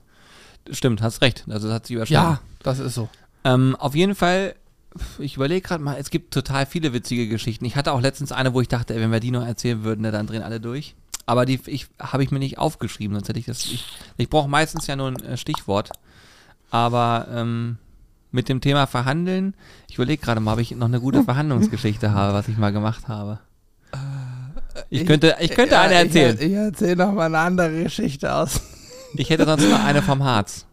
Speaker 1: stimmt, hast recht. Also das hat sich überschnitten.
Speaker 2: Ja, das ist so.
Speaker 1: Ähm, auf jeden Fall, ich überlege gerade mal, es gibt total viele witzige Geschichten. Ich hatte auch letztens eine, wo ich dachte, ey, wenn wir die noch erzählen würden, ne, dann drehen alle durch. Aber die ich, habe ich mir nicht aufgeschrieben, sonst hätte ich das. Ich, ich brauche meistens ja nur ein äh, Stichwort. Aber ähm, mit dem Thema Verhandeln, ich überlege gerade mal, ob ich noch eine gute Verhandlungsgeschichte habe, was ich mal gemacht habe. Ich könnte, ich könnte eine erzählen.
Speaker 2: Ich, ich erzähle noch mal eine andere Geschichte aus. [LAUGHS]
Speaker 1: Ich hätte sonst noch eine vom Harz.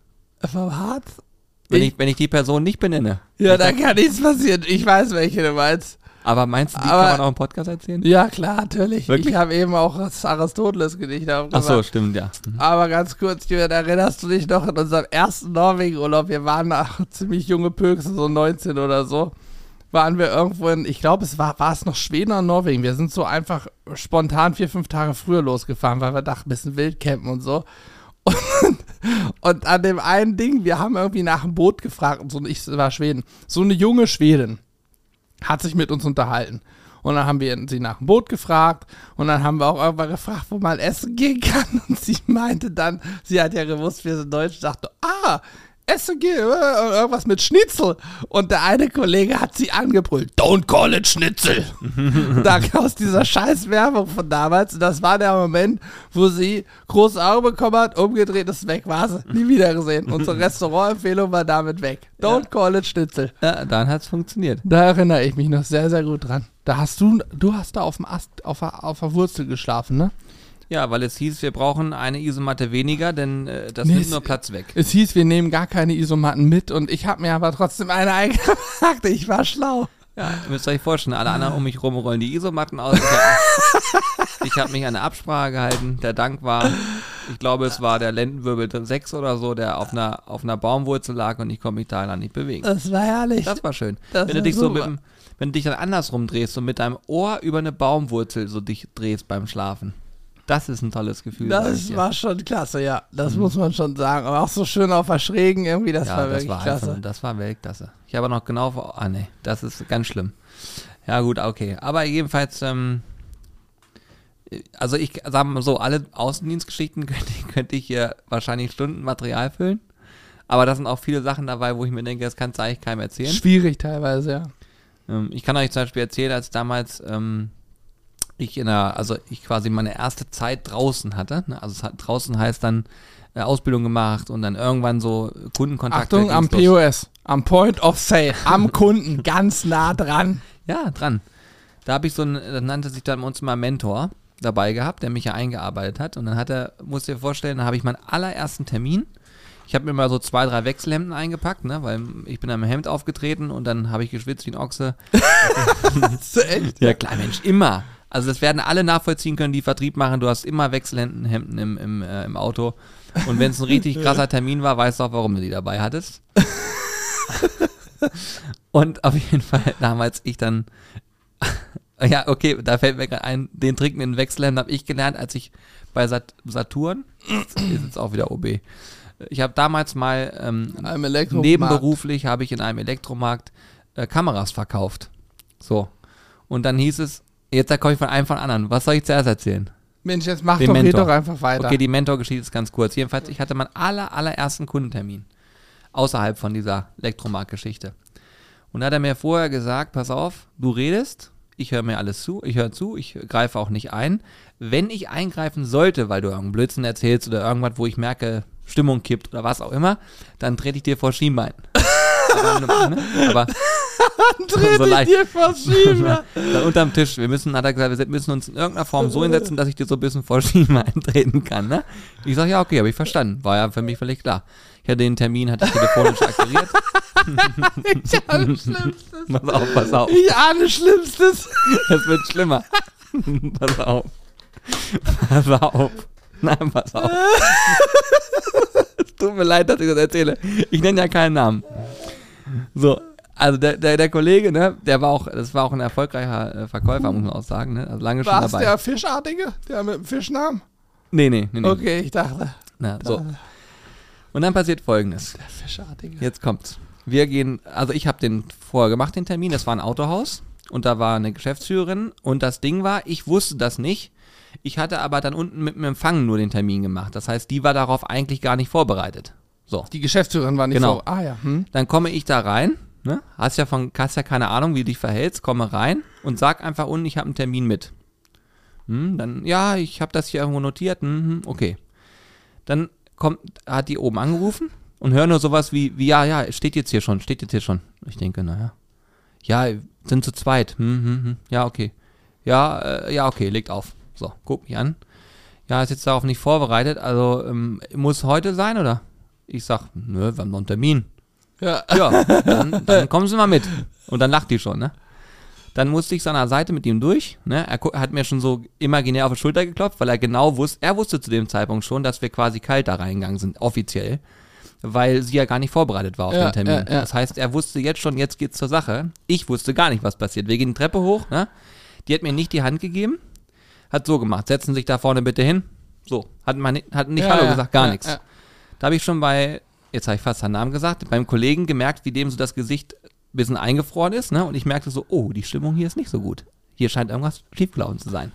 Speaker 2: Vom Harz?
Speaker 1: Wenn
Speaker 2: Ich-
Speaker 1: ich, wenn ich die Person nicht benenne.
Speaker 2: Ja, da kann nichts passieren. Ich weiß, welche du meinst.
Speaker 1: Aber meinst du, die
Speaker 2: Aber-
Speaker 1: kann man auch im Podcast erzählen?
Speaker 2: Ja, klar, natürlich.
Speaker 1: Wirklich?
Speaker 2: Ich habe eben auch das Aristoteles-Gedicht
Speaker 1: Ach
Speaker 2: aufgemacht.
Speaker 1: so, stimmt, ja. Mhm.
Speaker 2: Aber ganz kurz, Julian, erinnerst du dich noch in unserem ersten Norwegen-Urlaub? Wir waren noch ziemlich junge Pökse, so 19 oder so. Waren wir irgendwo in, ich glaube, es war, war es noch Schweden oder Norwegen. Wir sind so einfach spontan vier, fünf Tage früher losgefahren, weil wir dachten, ein bisschen Wildcampen und so. [LAUGHS] Und, und an dem einen Ding, wir haben irgendwie nach dem Boot gefragt, und so, ich war Schweden. So eine junge Schwedin hat sich mit uns unterhalten. Und dann haben wir sie nach dem Boot gefragt und dann haben wir auch irgendwann gefragt, wo man essen gehen kann. [LAUGHS] Und sie meinte dann, sie hat ja gewusst, wir sind Deutsch, dachte, ah, essen gehen, äh, und irgendwas mit Schnitzel. Und der eine Kollege hat sie angebrüllt, don't call it Schnitzel. [LAUGHS] da aus dieser scheiß Werbung von damals. Und das war der Moment, wo sie große Augen bekommen hat, umgedreht ist weg, war sie. Nie wieder gesehen. Unsere Restaurantempfehlung war damit weg. Don't call it Schnitzel.
Speaker 1: Ja, dann hat's funktioniert.
Speaker 2: Da erinnere ich mich noch sehr, sehr gut dran. Da hast du, du hast da auf dem Ast, auf der, auf der Wurzel geschlafen, ne?
Speaker 1: Ja, weil es hieß, wir brauchen eine Isomatte weniger, denn äh, das
Speaker 2: Nee,
Speaker 1: nimmt nur Platz weg.
Speaker 2: Es hieß, wir nehmen gar keine Isomatten mit und ich habe mir aber trotzdem eine [LAUGHS] eingepackt. Ich war schlau.
Speaker 1: Ja, ihr müsst euch vorstellen, alle anderen um mich rum rollen die Isomatten aus. Ich habe [LAUGHS] ich hab mich an eine Absprache gehalten. Der Dank war, ich glaube, es war der Lendenwirbel 6 oder so, der auf einer, auf einer Baumwurzel lag und ich konnte mich da nicht bewegen.
Speaker 2: Das war herrlich.
Speaker 1: Das war schön.
Speaker 2: Das
Speaker 1: wenn du dich so
Speaker 2: super.
Speaker 1: mit dem, wenn du dich dann andersrum drehst und mit deinem Ohr über eine Baumwurzel so dich drehst beim Schlafen. Das ist ein tolles Gefühl.
Speaker 2: Das war schon klasse, ja. Das muss man schon sagen. Aber auch so schön auf der Schrägen irgendwie, das
Speaker 1: ja,
Speaker 2: war
Speaker 1: das
Speaker 2: wirklich
Speaker 1: war
Speaker 2: klasse.
Speaker 1: einfach, das war Weltklasse. Ich habe noch genau vor, ah nee, das ist ganz schlimm. Ja gut, okay. Aber jedenfalls, ähm, also ich sag mal so, alle Außendienstgeschichten [LAUGHS] könnte, ich- könnte ich hier wahrscheinlich Stunden Material füllen. Aber da sind auch viele Sachen dabei, wo ich mir denke, das kannst du eigentlich keinem erzählen.
Speaker 2: Schwierig teilweise, ja.
Speaker 1: Ähm, ich kann euch zum Beispiel erzählen, als damals ähm, ich in der, also ich quasi meine erste Zeit draußen hatte. Ne? Also es hat, draußen heißt dann äh, Ausbildung gemacht und dann irgendwann so Kundenkontakt.
Speaker 2: Achtung, am POS. Am Point of Sale. Am Kunden. [LAUGHS] Ganz nah dran.
Speaker 1: Ja, dran. Da habe ich so ein, das nannte sich dann bei uns mal Mentor dabei gehabt, der mich ja eingearbeitet hat. Und dann hat er, musst dir vorstellen, da habe ich meinen allerersten Termin. Ich habe mir mal so zwei, drei Wechselhemden eingepackt, ne, weil ich bin am Hemd aufgetreten und dann habe ich geschwitzt wie ein Ochse. [LAUGHS]
Speaker 2: Echt?
Speaker 1: Ja klar, Mensch, immer. Also das werden alle nachvollziehen können, die Vertrieb machen. Du hast immer Wechselhemden Hemden im, im, äh, im Auto. Und wenn es ein richtig [LAUGHS] krasser Termin war, weißt du auch, warum du die dabei hattest. [LAUGHS] Und auf jeden Fall damals ich dann, [LAUGHS] ja, okay, da fällt mir gerade ein, den Trick mit den Wechselhemden habe ich gelernt, als ich bei Sat Saturn, ist jetzt auch wieder OB, ich habe damals mal ähm, nebenberuflich habe ich in einem Elektromarkt äh, Kameras verkauft. So. Und dann hieß es, jetzt da komme ich von einem von anderen. Was soll ich zuerst erzählen?
Speaker 2: Mensch, jetzt mach
Speaker 1: Den
Speaker 2: doch,
Speaker 1: Mentor.
Speaker 2: doch einfach weiter.
Speaker 1: Okay, die Mentorgeschichte ist ganz kurz. Jedenfalls, ich hatte meinen aller, allerersten Kundentermin. Außerhalb von dieser Elektromarktgeschichte. Und da hat er mir vorher gesagt, pass auf, du redest, ich höre mir alles zu, ich höre zu, ich greife auch nicht ein. Wenn ich eingreifen sollte, weil du irgendeinen Blödsinn erzählst oder irgendwas, wo ich merke, Stimmung kippt oder was auch immer, dann trete ich dir vor Schienbein. Aber, ne? aber [LAUGHS]
Speaker 2: Dreh
Speaker 1: so leicht.
Speaker 2: dir verschieben. [LAUGHS]
Speaker 1: dann unterm Tisch. Wir müssen, hat er gesagt, wir müssen uns in irgendeiner Form so hinsetzen, dass ich dir so ein bisschen vor Schienbein [LAUGHS] eintreten kann. Ne? Ich sage, ja, okay, habe ich verstanden. War ja für mich völlig klar. Ich hatte den Termin, hatte ich telefonisch akquiriert.
Speaker 2: Ich ahne Schlimmstes.
Speaker 1: Pass auf, pass auf.
Speaker 2: Ich ahne Schlimmstes.
Speaker 1: Das wird schlimmer. pass auf. Pass auf. Nein, pass auf. es tut mir leid, dass ich das erzähle. Ich nenne ja keinen Namen. So, also der, der, der Kollege, ne, der war auch, das war auch ein erfolgreicher äh, Verkäufer, muss man auch sagen, ne? Also lange schon
Speaker 2: War es
Speaker 1: dabei.
Speaker 2: der Fischartige? Der mit dem Fischnamen?
Speaker 1: Nee, nee, nee, nee.
Speaker 2: Okay, ich dachte.
Speaker 1: Na, so. Und dann passiert folgendes.
Speaker 2: Der Fischartige.
Speaker 1: Jetzt kommt's. Wir gehen, also ich habe den vorher gemacht, den Termin, das war ein Autohaus und da war eine Geschäftsführerin und das Ding war, ich wusste das nicht. Ich hatte aber dann unten mit dem Empfang nur den Termin gemacht. Das heißt, die war darauf eigentlich gar nicht vorbereitet. So.
Speaker 2: Die Geschäftsführerin war nicht
Speaker 1: Genau.
Speaker 2: so. Ah ja. Hm?
Speaker 1: Dann komme ich da rein, ne? Hast ja von, hast ja keine Ahnung, wie du dich verhältst, komme rein und sag einfach unten, ich habe einen Termin mit. Hm, dann, ja, ich habe das hier irgendwo notiert, hm, hm, okay. Dann kommt, hat die oben angerufen und höre nur sowas wie, wie, ja, ja, steht jetzt hier schon, steht jetzt hier schon. Ich denke, naja. Ja, sind zu zweit. Hm, hm, ja, okay. Ja, äh, ja, okay, legt auf. So, guck mich an. Ja, ist jetzt darauf nicht vorbereitet, also ähm, muss heute sein, oder? Ich sag, nö, wir haben noch einen Termin.
Speaker 2: Ja.
Speaker 1: Ja, dann, [LAUGHS] dann kommen Sie mal mit. Und dann lacht die schon, ne? Dann musste ich seiner Seite mit ihm durch. Ne? Er hat mir schon so imaginär auf die Schulter geklopft, weil er genau wusste, er wusste zu dem Zeitpunkt schon, dass wir quasi kalt da reingegangen sind, offiziell. Weil sie ja gar nicht vorbereitet war auf
Speaker 2: Ja,
Speaker 1: den Termin.
Speaker 2: ja, ja.
Speaker 1: Das heißt, er wusste jetzt schon, jetzt geht's zur Sache. Ich wusste gar nicht, was passiert. Wir gehen die Treppe hoch, ne? Die hat mir nicht die Hand gegeben, hat so gemacht, setzen Sie sich da vorne bitte hin. So, hat, man, hat nicht
Speaker 2: Ja,
Speaker 1: Hallo
Speaker 2: ja,
Speaker 1: gesagt, gar
Speaker 2: ja,
Speaker 1: nichts. Da habe ich schon bei, jetzt habe ich fast seinen Namen gesagt, beim Kollegen gemerkt, wie dem so das Gesicht ein bisschen eingefroren ist, ne? Und ich merkte so, oh, die Stimmung hier ist nicht so gut. Hier scheint irgendwas schiefgelaufen zu sein.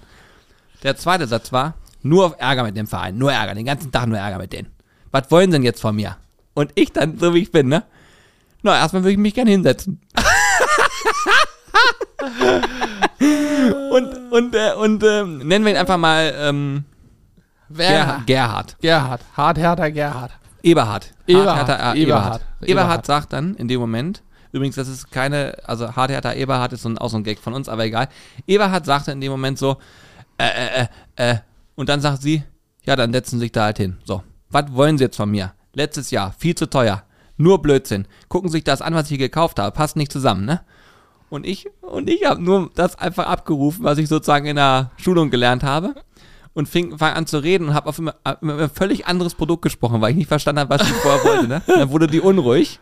Speaker 1: Der zweite Satz war, nur auf Ärger mit dem Verein, nur Ärger, den ganzen Tag nur Ärger mit denen. Was wollen sie denn jetzt von mir? Und ich dann, so wie ich bin, ne? Na, erstmal würde ich mich gerne hinsetzen. [LAUGHS] und, und, äh, und, ähm, nennen wir ihn einfach mal, ähm,
Speaker 2: Wer?
Speaker 1: Gerhard. Gerhard.
Speaker 2: Hart, härter Gerhard.
Speaker 1: Eberhard.
Speaker 2: Eberhard.
Speaker 1: Harthärter, äh,
Speaker 2: Eberhard.
Speaker 1: Eberhard.
Speaker 2: Eberhard.
Speaker 1: Sagt dann in dem Moment, übrigens, das ist keine, also Harthärter Eberhard ist so ein, auch so ein Gag von uns, aber egal. Eberhard sagte in dem Moment so, äh, äh, äh, äh, und dann sagt sie, ja, dann setzen Sie sich da halt hin. So, was wollen Sie jetzt von mir? Letztes Jahr, viel zu teuer. Nur Blödsinn. Gucken Sie sich das an, was ich hier gekauft habe. Passt nicht zusammen, ne? Und ich, und ich habe nur das einfach abgerufen, was ich sozusagen in der Schulung gelernt habe. Und fing, fang an zu reden und habe auf immer, über ein völlig anderes Produkt gesprochen, weil ich nicht verstanden habe, was ich vorher wollte. Ne? Dann wurde die unruhig,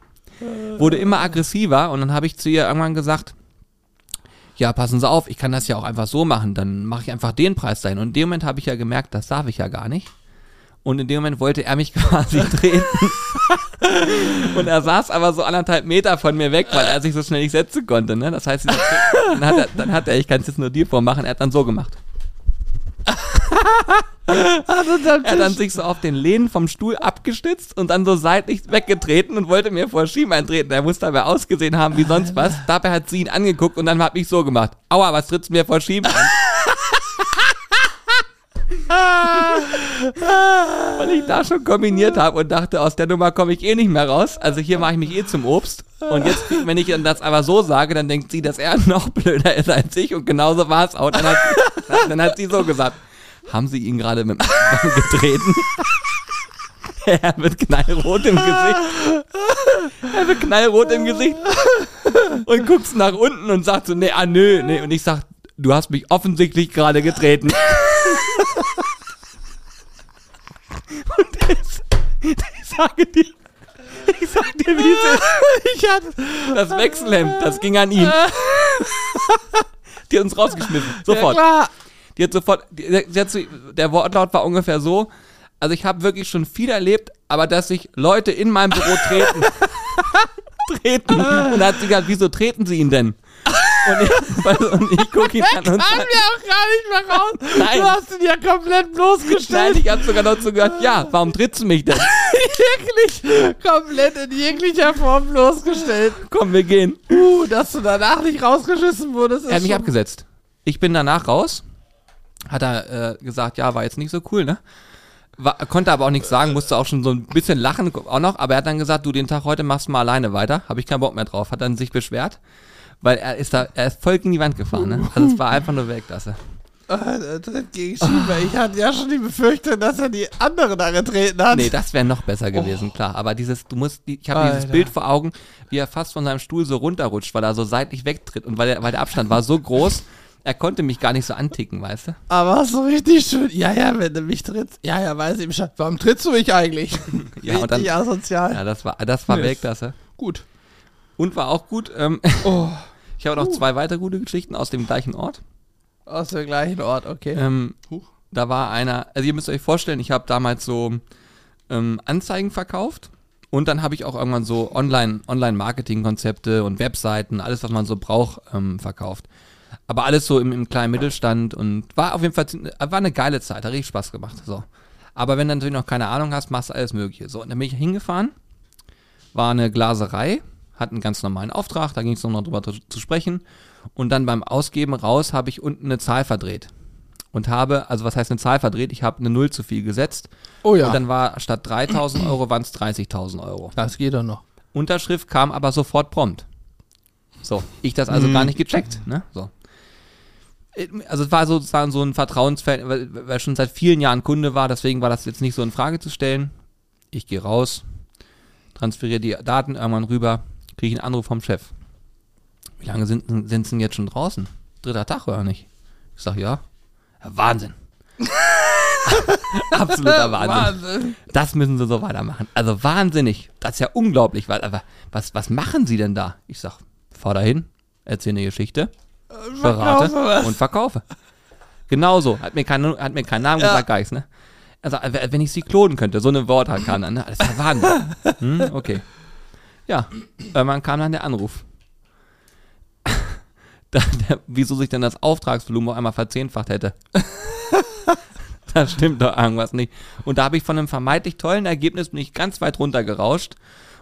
Speaker 1: wurde immer aggressiver und dann habe ich zu ihr irgendwann gesagt, ja, passen Sie auf, ich kann das ja auch einfach so machen, dann mache ich einfach den Preis dahin. Und in dem Moment habe ich ja gemerkt, das darf ich ja gar nicht. Und in dem Moment wollte er mich [LAUGHS] quasi treten. und er saß aber so anderthalb Meter von mir weg, weil er sich so schnell nicht setzen konnte. Ne? Das heißt, dann hat er, dann hat er ich kann es jetzt nur dir vormachen, er hat dann so gemacht. Er hat dann sich so auf den Lehnen vom Stuhl abgestützt und dann so seitlich weggetreten und wollte mir vor Schieben eintreten. Er muss dabei ausgesehen haben wie sonst was. Dabei hat sie ihn angeguckt und dann hat mich so gemacht. Aua, was trittst du mir vor Schieben an? Weil ich da schon kombiniert habe und dachte, aus der Nummer komme ich eh nicht mehr raus. Also hier mache ich mich eh zum Obst. Und jetzt, wenn ich das aber so sage, dann denkt sie, dass er [LAUGHS] noch blöder ist als ich. Und genauso war es auch. Dann hat, dann hat sie so gesagt, haben Sie ihn gerade mit dem getreten? [LAUGHS] Er wird knallrot im Gesicht. Er wird knallrot im Gesicht. Und guckst nach unten und sagt so, nee, ah nö, nee. Und ich sag, du hast mich offensichtlich gerade getreten. Und das, ich sage dir, ich sag dir, wie es ist. Ich hatte das Wechselhemd, das ging an ihn. Die hat uns rausgeschmissen, sofort.
Speaker 2: Ja, klar.
Speaker 1: Die hat sofort, die, die hat so, der Wortlaut war ungefähr so, also ich habe wirklich schon viel erlebt, aber dass sich Leute in meinem Büro treten, [LAUGHS] treten, und da hat sie gesagt, wieso treten sie ihn denn? Und ich, ich gucke ihn an und sage,
Speaker 2: ja auch gar nicht mehr raus.
Speaker 1: Nein.
Speaker 2: Du hast ihn ja komplett bloßgestellt.
Speaker 1: nein, ich habe sogar noch so gesagt, ja, warum trittst du mich denn? [LAUGHS]
Speaker 2: Wirklich komplett in jeglicher Form bloßgestellt.
Speaker 1: Komm, wir gehen.
Speaker 2: Uh, dass du danach nicht rausgeschissen wurdest.
Speaker 1: Er hat mich abgesetzt. Ich bin danach raus. Hat er äh, gesagt, ja, war jetzt nicht so cool, ne? War, konnte aber auch nichts sagen, musste auch schon so ein bisschen lachen, auch noch. Aber er hat dann gesagt, du, den Tag heute machst du mal alleine weiter. Habe ich keinen Bock mehr drauf. Hat dann sich beschwert, weil er ist da, er ist voll gegen die Wand gefahren, ne? Also es war einfach nur Weltklasse.
Speaker 2: Ah, gegen Schieber. Ich hatte ja schon die Befürchtung, dass er die andere da getreten hat.
Speaker 1: Nee, das wäre noch besser gewesen, klar. Aber dieses, du musst, ich habe dieses. Bild vor Augen, wie er fast von seinem Stuhl so runterrutscht, weil er so seitlich wegtritt und weil der, weil der Abstand war so groß, er konnte mich gar nicht so anticken, weißt du?
Speaker 2: Aber so richtig schön. Ja, ja, wenn du mich trittst. Ja, ja, weiß ich Bescheid. Warum trittst du mich eigentlich? [LAUGHS]
Speaker 1: Ja, und dann-
Speaker 2: richtig asozial.
Speaker 1: Ja, das war, das war Weltklasse.
Speaker 2: Gut.
Speaker 1: Und war auch gut. Ähm,
Speaker 2: Oh, [LAUGHS]
Speaker 1: ich habe noch zwei weitere gute Geschichten aus dem gleichen Ort.
Speaker 2: aus dem gleichen Ort, okay.
Speaker 1: Ähm,
Speaker 2: Huch.
Speaker 1: da war einer, also ihr müsst euch vorstellen, ich habe damals so ähm, Anzeigen verkauft und dann habe ich auch irgendwann so Online- Online-Marketing-Konzepte und Webseiten, alles, was man so braucht, ähm, verkauft. Aber alles so im, im kleinen Mittelstand und war auf jeden Fall war eine geile Zeit, hat richtig Spaß gemacht. So. Aber wenn du natürlich noch keine Ahnung hast, machst du alles Mögliche. So, und dann bin ich hingefahren, war eine Glaserei, hat einen ganz normalen Auftrag, da ging es noch drüber zu, zu sprechen. Und dann beim Ausgeben raus habe ich unten eine Zahl verdreht. Und habe, also was heißt eine Zahl verdreht? Ich habe eine Null zu viel gesetzt.
Speaker 2: Oh ja,
Speaker 1: Und dann war statt 3000 Euro waren es 30.000 Euro.
Speaker 2: das geht doch noch.
Speaker 1: Unterschrift kam aber sofort prompt. So, ich das also gar nicht gecheckt, ne? So. Also es war sozusagen so ein Vertrauensfeld, weil, weil er schon seit vielen Jahren Kunde war, deswegen war das jetzt nicht so in Frage zu stellen. Ich gehe raus, transferiere die Daten irgendwann rüber, kriege einen Anruf vom Chef. Wie lange sind, sind sie denn jetzt schon draußen? Dritter Tag oder nicht? Ich sag ja. ja Wahnsinn. [LAUGHS] Absoluter Wahnsinn.
Speaker 2: Wahnsinn.
Speaker 1: Das müssen sie so weitermachen. Also wahnsinnig. Das ist ja unglaublich. Weil, aber was, was machen sie denn da? Ich sag, fahr dahin, erzähl eine Geschichte, berate
Speaker 2: Verkaufe was.
Speaker 1: und verkaufe. Genauso. Hat mir, kein, hat mir keinen Namen
Speaker 2: Ja.
Speaker 1: gesagt, nichts, ne? Also, w- wenn ich sie klonen könnte, so eine Worte kam dann, ne? Das ist ja Wahnsinn. [LAUGHS] Hm, okay. Ja, irgendwann kam dann der Anruf. [LAUGHS] Da, der, wieso sich denn das Auftragsvolumen auf einmal verzehnfacht hätte. [LAUGHS] da stimmt doch irgendwas nicht. Und da habe ich von einem vermeintlich tollen Ergebnis bin ich ganz weit runtergerauscht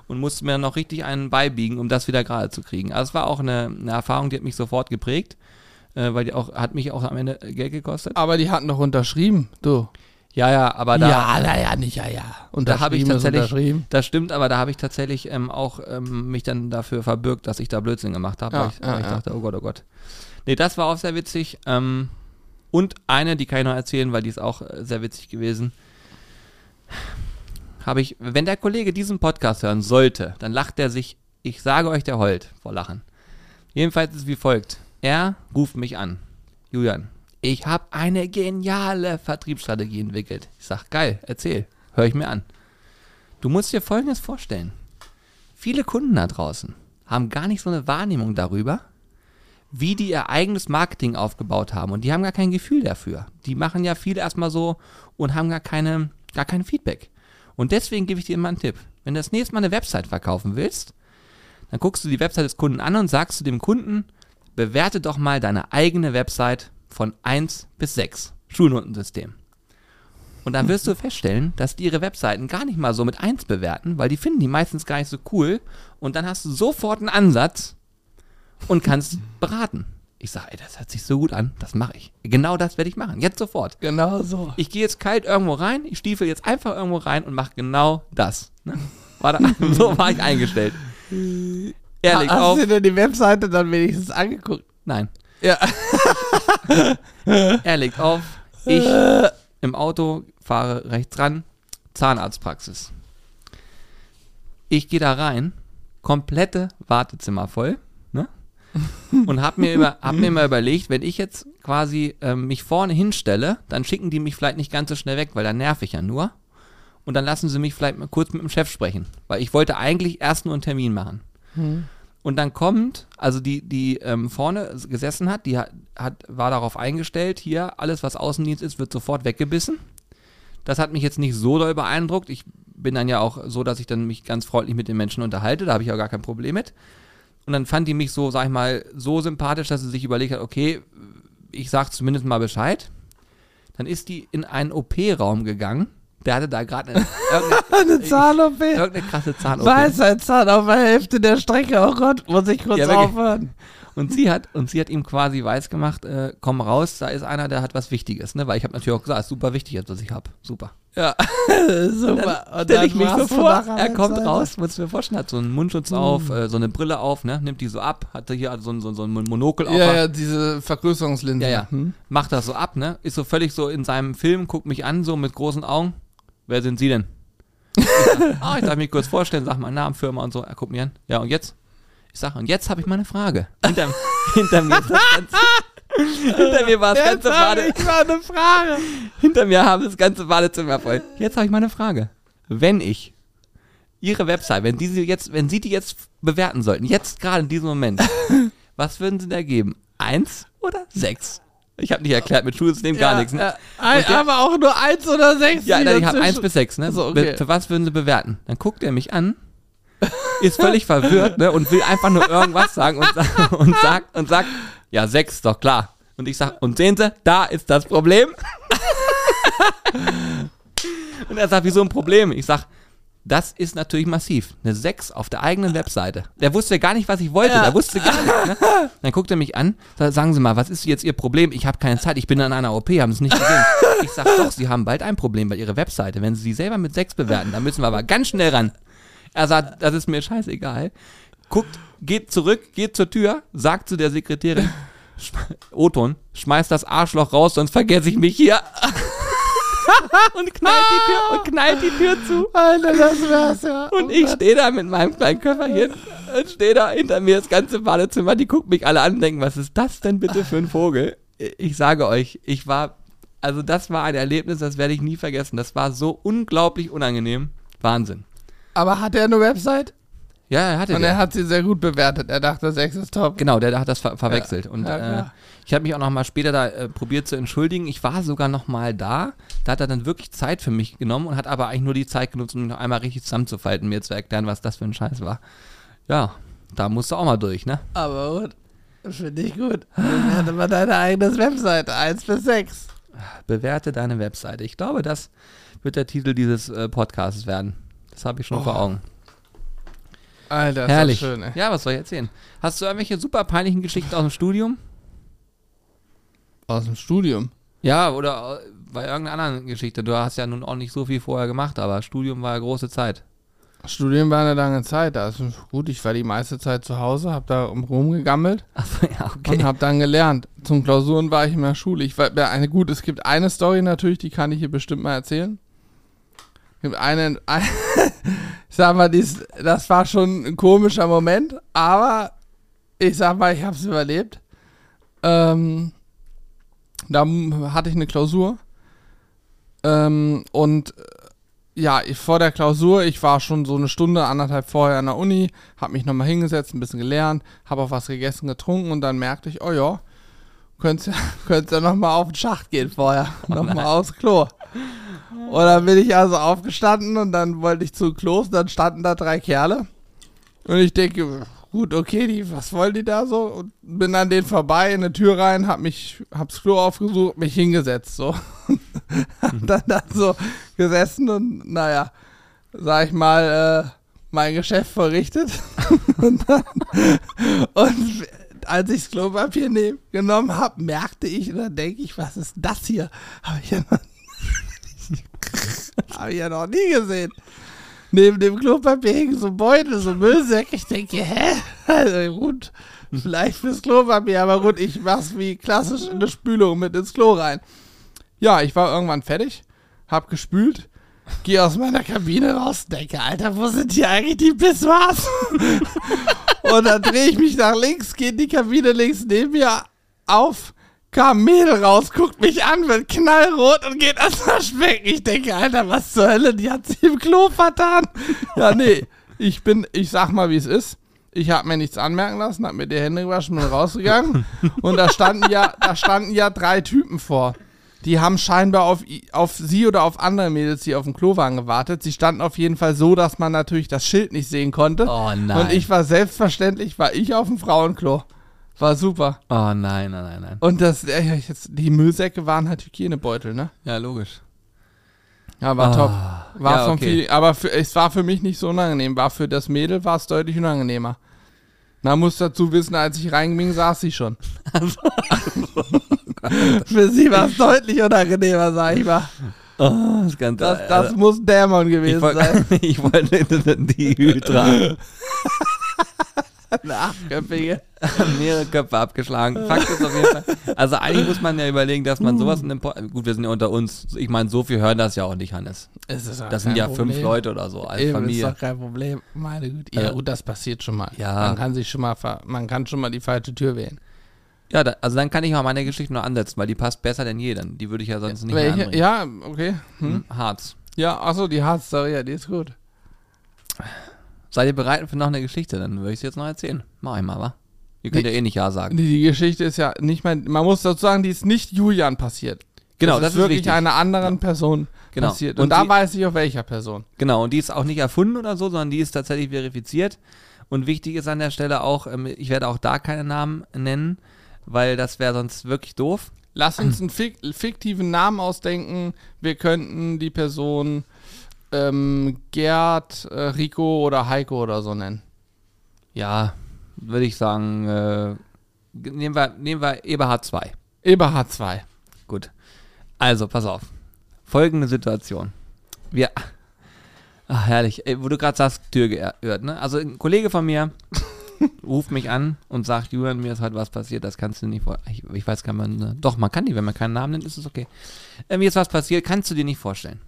Speaker 1: und musste mir noch richtig einen beibiegen, um das wieder gerade zu kriegen. Also es war auch eine, eine Erfahrung, die hat mich sofort geprägt, äh, weil die auch, hat mich auch am Ende Geld gekostet.
Speaker 2: Aber die hatten doch unterschrieben, du.
Speaker 1: Ja, ja, aber da,
Speaker 2: ja, naja, nicht ja, ja.
Speaker 1: da habe ich tatsächlich, das stimmt, aber da habe ich tatsächlich ähm, auch ähm, mich dann dafür verbürgt, dass ich da Blödsinn gemacht habe,
Speaker 2: Ja,
Speaker 1: weil ich,
Speaker 2: ja,
Speaker 1: ich
Speaker 2: ja.
Speaker 1: dachte, oh Gott, oh Gott. Nee, das war auch sehr witzig. Ähm, und eine, die kann ich noch erzählen, weil die ist auch äh, sehr witzig gewesen. Habe ich, wenn der Kollege diesen Podcast hören sollte, dann lacht er sich, ich sage euch, der heult vor Lachen. Jedenfalls ist es wie folgt. Er ruft mich an. Julian, ich habe eine geniale Vertriebsstrategie entwickelt. Ich sag, geil, erzähl, hör ich mir an. Du musst dir Folgendes vorstellen. Viele Kunden da draußen haben gar nicht so eine Wahrnehmung darüber, wie die ihr eigenes Marketing aufgebaut haben. Und die haben gar kein Gefühl dafür. Die machen ja viel erstmal so und haben gar, keine, gar kein Feedback. Und deswegen gebe ich dir immer einen Tipp. Wenn du das nächste Mal eine Website verkaufen willst, dann guckst du die Website des Kunden an und sagst zu dem Kunden, bewerte doch mal deine eigene Website von 1 bis 6. Schulnotensystem. Und dann wirst du feststellen, dass die ihre Webseiten gar nicht mal so mit 1 bewerten, weil die finden die meistens gar nicht so cool. Und dann hast du sofort einen Ansatz und kannst beraten. Ich sage, ey, das hört sich so gut an, das mache ich. Genau das werde ich machen, jetzt sofort.
Speaker 2: Genau so.
Speaker 1: Ich gehe jetzt kalt irgendwo rein, ich stiefel jetzt einfach irgendwo rein und mache genau das. Ne? War da, [LAUGHS] [LAUGHS] so war ich eingestellt. Legt
Speaker 2: Hast
Speaker 1: auf.
Speaker 2: du dir die Webseite dann wenigstens angeguckt?
Speaker 1: Nein.
Speaker 2: Ja. [LAUGHS]
Speaker 1: Er legt auf. Ich im Auto fahre rechts ran. Zahnarztpraxis. Ich gehe da rein. Komplette Wartezimmer voll. Ne? und habe mir, immer, hab mir immer überlegt, wenn ich jetzt quasi ähm, mich vorne hinstelle, dann schicken die mich vielleicht nicht ganz so schnell weg, weil dann nerv ich ja nur. Und dann lassen sie mich vielleicht mal kurz mit dem Chef sprechen, weil ich wollte eigentlich erst nur einen Termin machen.
Speaker 2: Hm.
Speaker 1: Und dann kommt, also die, die ähm, vorne gesessen hat, die hat, hat, war darauf eingestellt, hier, alles was Außendienst ist, wird sofort weggebissen. Das hat mich jetzt nicht so doll beeindruckt. Ich bin dann ja auch so, dass ich dann mich ganz freundlich mit den Menschen unterhalte, da habe ich auch gar kein Problem mit. Und dann fand die mich so, sag ich mal, so sympathisch, dass sie sich überlegt hat, okay, ich sag zumindest mal Bescheid. Dann ist die in einen OP-Raum gegangen. Der hatte da gerade eine, [LAUGHS]
Speaker 2: Eine Zahn-OP.
Speaker 1: irgendeine krasse Zahn-OP.
Speaker 2: Weisheitszahn auf der Hälfte der Strecke. Oh Gott, muss ich kurz
Speaker 1: Ja,
Speaker 2: aufhören.
Speaker 1: Und sie hat, und sie hat ihm quasi weiß gemacht, äh, komm raus, da ist einer, der hat was Wichtiges, ne? Weil ich habe natürlich auch gesagt, ist super wichtig, jetzt, was ich habe. Super.
Speaker 2: Ja, [LAUGHS] [LAUGHS] super. Und
Speaker 1: Stell ich
Speaker 2: dann
Speaker 1: mich so vor, er kommt
Speaker 2: Webseite.
Speaker 1: raus, muss mir vorstellen, hat so einen Mundschutz auf, äh, so eine Brille auf, ne? Nimmt die so ab, hatte hier so, ein- so, so ein Monokel auf.
Speaker 2: Ja, ja, diese Vergrößerungslinse.
Speaker 1: Ja, ja.
Speaker 2: Hm?
Speaker 1: Macht das so ab, ne? Ist so völlig so in seinem Film, guckt mich an, so mit großen Augen. Wer sind Sie denn? [LAUGHS] Ah, ich darf mich kurz vorstellen, sag meinen Namen, Firma und so. Er guckt mich an. Ja, und jetzt? Ich sag, und jetzt habe ich mal eine Frage. Hinter, [LAUGHS] hinter mir ist das ganze, hinter mir war das
Speaker 2: Jetzt
Speaker 1: ganze
Speaker 2: habe
Speaker 1: Bade,
Speaker 2: ich mal eine Frage.
Speaker 1: hinter mir haben das ganze Badezimmer voll. Jetzt habe ich mal eine Frage. Wenn ich Ihre Website, wenn diese jetzt, wenn Sie die jetzt bewerten sollten, jetzt gerade in diesem Moment, [LAUGHS] was würden Sie da geben? Eins oder sechs? Ich habe nicht erklärt mit Schulsystem gar
Speaker 2: ja,
Speaker 1: nichts. Ne?
Speaker 2: Ein,
Speaker 1: der-
Speaker 2: aber auch nur eins oder sechs.
Speaker 1: Ja, nein, ich habe eins bis sechs, ne?
Speaker 2: Also, okay.
Speaker 1: Be- Für was würden Sie bewerten? Dann guckt er mich an, ist völlig verwirrt, ne? Und will einfach nur irgendwas sagen und, [LAUGHS] und sagt, und sagt, ja, sechs, doch klar. Und ich sag, und sehen Sie, da ist das Problem. [LAUGHS] und er sagt, wieso ein Problem? Ich sag, das ist natürlich massiv. Eine 6 auf der eigenen Webseite. Der wusste gar nicht, was ich wollte.
Speaker 2: Ja.
Speaker 1: Der wusste gar nicht. Ne? Dann guckt er mich an, sagt, sagen Sie mal, was ist jetzt Ihr Problem? Ich habe keine Zeit, ich bin an einer OP, haben Sie es nicht gesehen. Ich sag doch, Sie haben bald ein Problem bei Ihrer Webseite. Wenn Sie sie selber mit 6 bewerten, dann müssen wir aber ganz schnell ran. Er sagt, das ist mir scheißegal. Guckt, geht zurück, geht zur Tür, sagt zu der Sekretärin, Oton, schmeißt das Arschloch raus, sonst vergesse ich mich hier. [LAUGHS] und knallt die Tür, und knallt die Tür zu.
Speaker 2: Alter, das wär's ja. [LAUGHS]
Speaker 1: Und ich stehe da mit meinem kleinen Köfferchen und stehe da hinter mir das ganze Badezimmer. Die gucken mich alle an und denken, was ist das denn bitte für ein Vogel? Ich sage euch, ich war, also das war ein Erlebnis, das werde ich nie vergessen. Das war so unglaublich unangenehm. Wahnsinn.
Speaker 2: Aber hat er eine Website?
Speaker 1: Ja, er hatte
Speaker 2: Und
Speaker 1: der.
Speaker 2: er hat sie sehr gut bewertet. Er dachte, sechs ist top.
Speaker 1: Genau, der, hat das ver verwechselt. und
Speaker 2: ja,
Speaker 1: äh, ich habe mich auch noch mal später da äh, probiert zu entschuldigen. Ich war sogar noch mal da. Da hat er dann wirklich Zeit für mich genommen und hat aber eigentlich nur die Zeit genutzt, um mich noch einmal richtig zusammenzufalten, mir zu erklären, was das für ein Scheiß war. Ja, da musst du auch mal durch, ne?
Speaker 2: Aber gut. Finde ich gut. Hatte man deine eigene Webseite. Eins bis sechs.
Speaker 1: Bewerte deine Webseite. Ich glaube, das wird der Titel dieses äh, Podcasts werden. Das habe ich schon
Speaker 2: Oh,
Speaker 1: vor Augen.
Speaker 2: Alter, ist
Speaker 1: Herrlich.
Speaker 2: das schön, ey.
Speaker 1: Ja, was soll ich erzählen? Hast du irgendwelche super peinlichen Geschichten aus dem Studium?
Speaker 2: Aus dem Studium.
Speaker 1: Ja, oder äh, bei irgendeiner anderen Geschichte. Du hast ja nun auch nicht so viel vorher gemacht, aber Studium war ja große Zeit.
Speaker 2: Studium war eine lange Zeit. Also gut, ich war die meiste Zeit zu Hause, habe da um rumgegammelt [LAUGHS]
Speaker 1: Achso, ja, okay.
Speaker 2: und habe dann gelernt. Zum Klausuren war ich in der Schule. Ich war, eine gut, es gibt eine Story natürlich, die kann ich hier bestimmt mal erzählen. Es gibt eine, ein, [LAUGHS] ich sag mal, dies, das war schon ein komischer Moment, aber ich sag mal, ich habe es überlebt. Ähm, da hatte ich eine Klausur ähm, und äh, ja, ich, vor der Klausur, ich war schon so eine Stunde, anderthalb vorher an der Uni, habe mich nochmal hingesetzt, ein bisschen gelernt, habe auch was gegessen, getrunken und dann merkte ich, oh ja, könnt's ja, [LAUGHS] könnt's ja nochmal auf den Schacht gehen vorher, nochmal aufs Klo. Und dann bin ich also aufgestanden und dann wollte ich zu Klos, dann standen da drei Kerle und ich denke, gut, okay, die, was wollen die da so? Und bin an denen vorbei, in eine Tür rein, hab mich, hab's Klo aufgesucht, mich hingesetzt, so. [LAUGHS] hab dann da so gesessen und, naja, sag ich mal, äh, mein Geschäft verrichtet. [LAUGHS] und, dann, und als ich das Klopapier nehm, genommen habe, merkte ich, und dann denke ich, was ist das hier? Habe ich ja noch, [LAUGHS] hab ich ja noch nie gesehen neben dem Klopapier hing so Beutel, so Müllsäcke. Ich denke, hä? Also gut, vielleicht fürs Klopapier, aber gut, ich mach's wie klassisch in eine Spülung mit ins Klo rein. Ja, ich war irgendwann fertig, hab gespült, geh aus meiner Kabine raus, denke, Alter, wo sind hier eigentlich die Pissoirs? [LAUGHS] Und dann drehe ich mich nach links, geht die Kabine links neben mir auf, kam Mädel raus, guckt mich an, wird knallrot und geht ans Waschbecken. Ich denke, Alter, was zur Hölle, die hat sich im Klo vertan. Ja, nee, ich bin, ich sag mal, wie es ist. Ich habe mir nichts anmerken lassen, habe mir die Hände gewaschen und rausgegangen. Und da standen ja, da standen ja drei Typen vor. Die haben scheinbar auf, auf sie oder auf andere Mädels, die auf dem Klo waren, gewartet. Sie standen auf jeden Fall so, dass man natürlich das Schild nicht sehen konnte.
Speaker 1: Oh nein.
Speaker 2: Und ich war selbstverständlich, war ich auf dem Frauenklo. War super.
Speaker 1: Oh nein, nein, nein, nein.
Speaker 2: Und das, äh, jetzt, die Müllsäcke waren halt Hygienebeutel, ne?
Speaker 1: Ja, logisch.
Speaker 2: Ja, war
Speaker 1: Ah,
Speaker 2: top. War
Speaker 1: ja, okay.
Speaker 2: Feeling, aber für, es war für mich nicht so unangenehm. War für das Mädel war es deutlich unangenehmer. Man muss dazu wissen, als ich reinging, saß sie schon. [LAUGHS] für sie war es deutlich unangenehmer, sag ich mal.
Speaker 1: Oh, das Ganze.
Speaker 2: Das, das muss ein Dämon
Speaker 1: ich
Speaker 2: gewesen
Speaker 1: wollte
Speaker 2: sein. [LAUGHS]
Speaker 1: ich wollte die Hydra. [LAUGHS] [LAUGHS]
Speaker 2: Eine achtköpfige. [LAUGHS]
Speaker 1: mehrere Köpfe abgeschlagen. Fakt ist auf jeden Fall. Also eigentlich muss man ja überlegen, dass man sowas in dem Po- Gut, wir sind ja unter uns. Ich meine, so viel hören das ja auch nicht, Hannes.
Speaker 2: Es ist
Speaker 1: Das sind
Speaker 2: kein
Speaker 1: ja
Speaker 2: Problem.
Speaker 1: fünf Leute oder so als
Speaker 2: Eben, ist
Speaker 1: Familie.
Speaker 2: doch kein Problem. Meine Güte. Ja,
Speaker 1: Also-
Speaker 2: gut, das passiert schon mal.
Speaker 1: Ja.
Speaker 2: Man kann sich schon mal, ver man kann schon mal die falsche Tür wählen.
Speaker 1: Ja, da, also dann kann ich mal meine Geschichte nur ansetzen, weil die passt besser denn je. Dann die würde ich ja sonst nicht mehr
Speaker 2: Welche?
Speaker 1: anbringen.
Speaker 2: Ja, okay. Hm?
Speaker 1: Hm, Harz.
Speaker 2: Ja, achso, die ja, die ist gut.
Speaker 1: Seid ihr bereit für noch eine Geschichte? Dann würde ich es jetzt noch erzählen. Mach ich mal, wa? Ihr könnt ja eh nicht Ja sagen.
Speaker 2: Die, die Geschichte ist ja nicht mehr, man muss dazu sagen, die ist nicht Julian passiert.
Speaker 1: Genau, das
Speaker 2: ist
Speaker 1: ist
Speaker 2: wirklich
Speaker 1: wichtig.
Speaker 2: einer anderen Person
Speaker 1: Genau.
Speaker 2: passiert.
Speaker 1: Und
Speaker 2: Und, da
Speaker 1: die-
Speaker 2: weiß ich auf welcher Person.
Speaker 1: Genau, und die ist auch nicht erfunden oder so, sondern die ist tatsächlich verifiziert. Und wichtig ist an der Stelle auch, ähm, ich werde auch da keine Namen nennen, weil das wäre sonst wirklich doof.
Speaker 2: Lass uns einen fik fiktiven Namen ausdenken. Wir könnten die Person ähm, Gerd, äh, Rico oder Heiko oder so nennen.
Speaker 1: Ja, würde ich sagen, äh, nehmen, wir, nehmen wir Eberhard 2.
Speaker 2: Eberhard 2.
Speaker 1: Gut. Also, pass auf. Folgende Situation. Wir. Ach, herrlich. Ey, wo du gerade sagst, Tür geöffnet, ne? Also, ein Kollege von mir [LAUGHS] ruft mich an und sagt: Julian, mir ist heute was passiert, das kannst du nicht vor. Ich, ich weiß gar nicht, ne? doch, man kann die, wenn man keinen Namen nennt, ist es okay. Äh, mir ist was passiert, kannst du dir nicht vorstellen.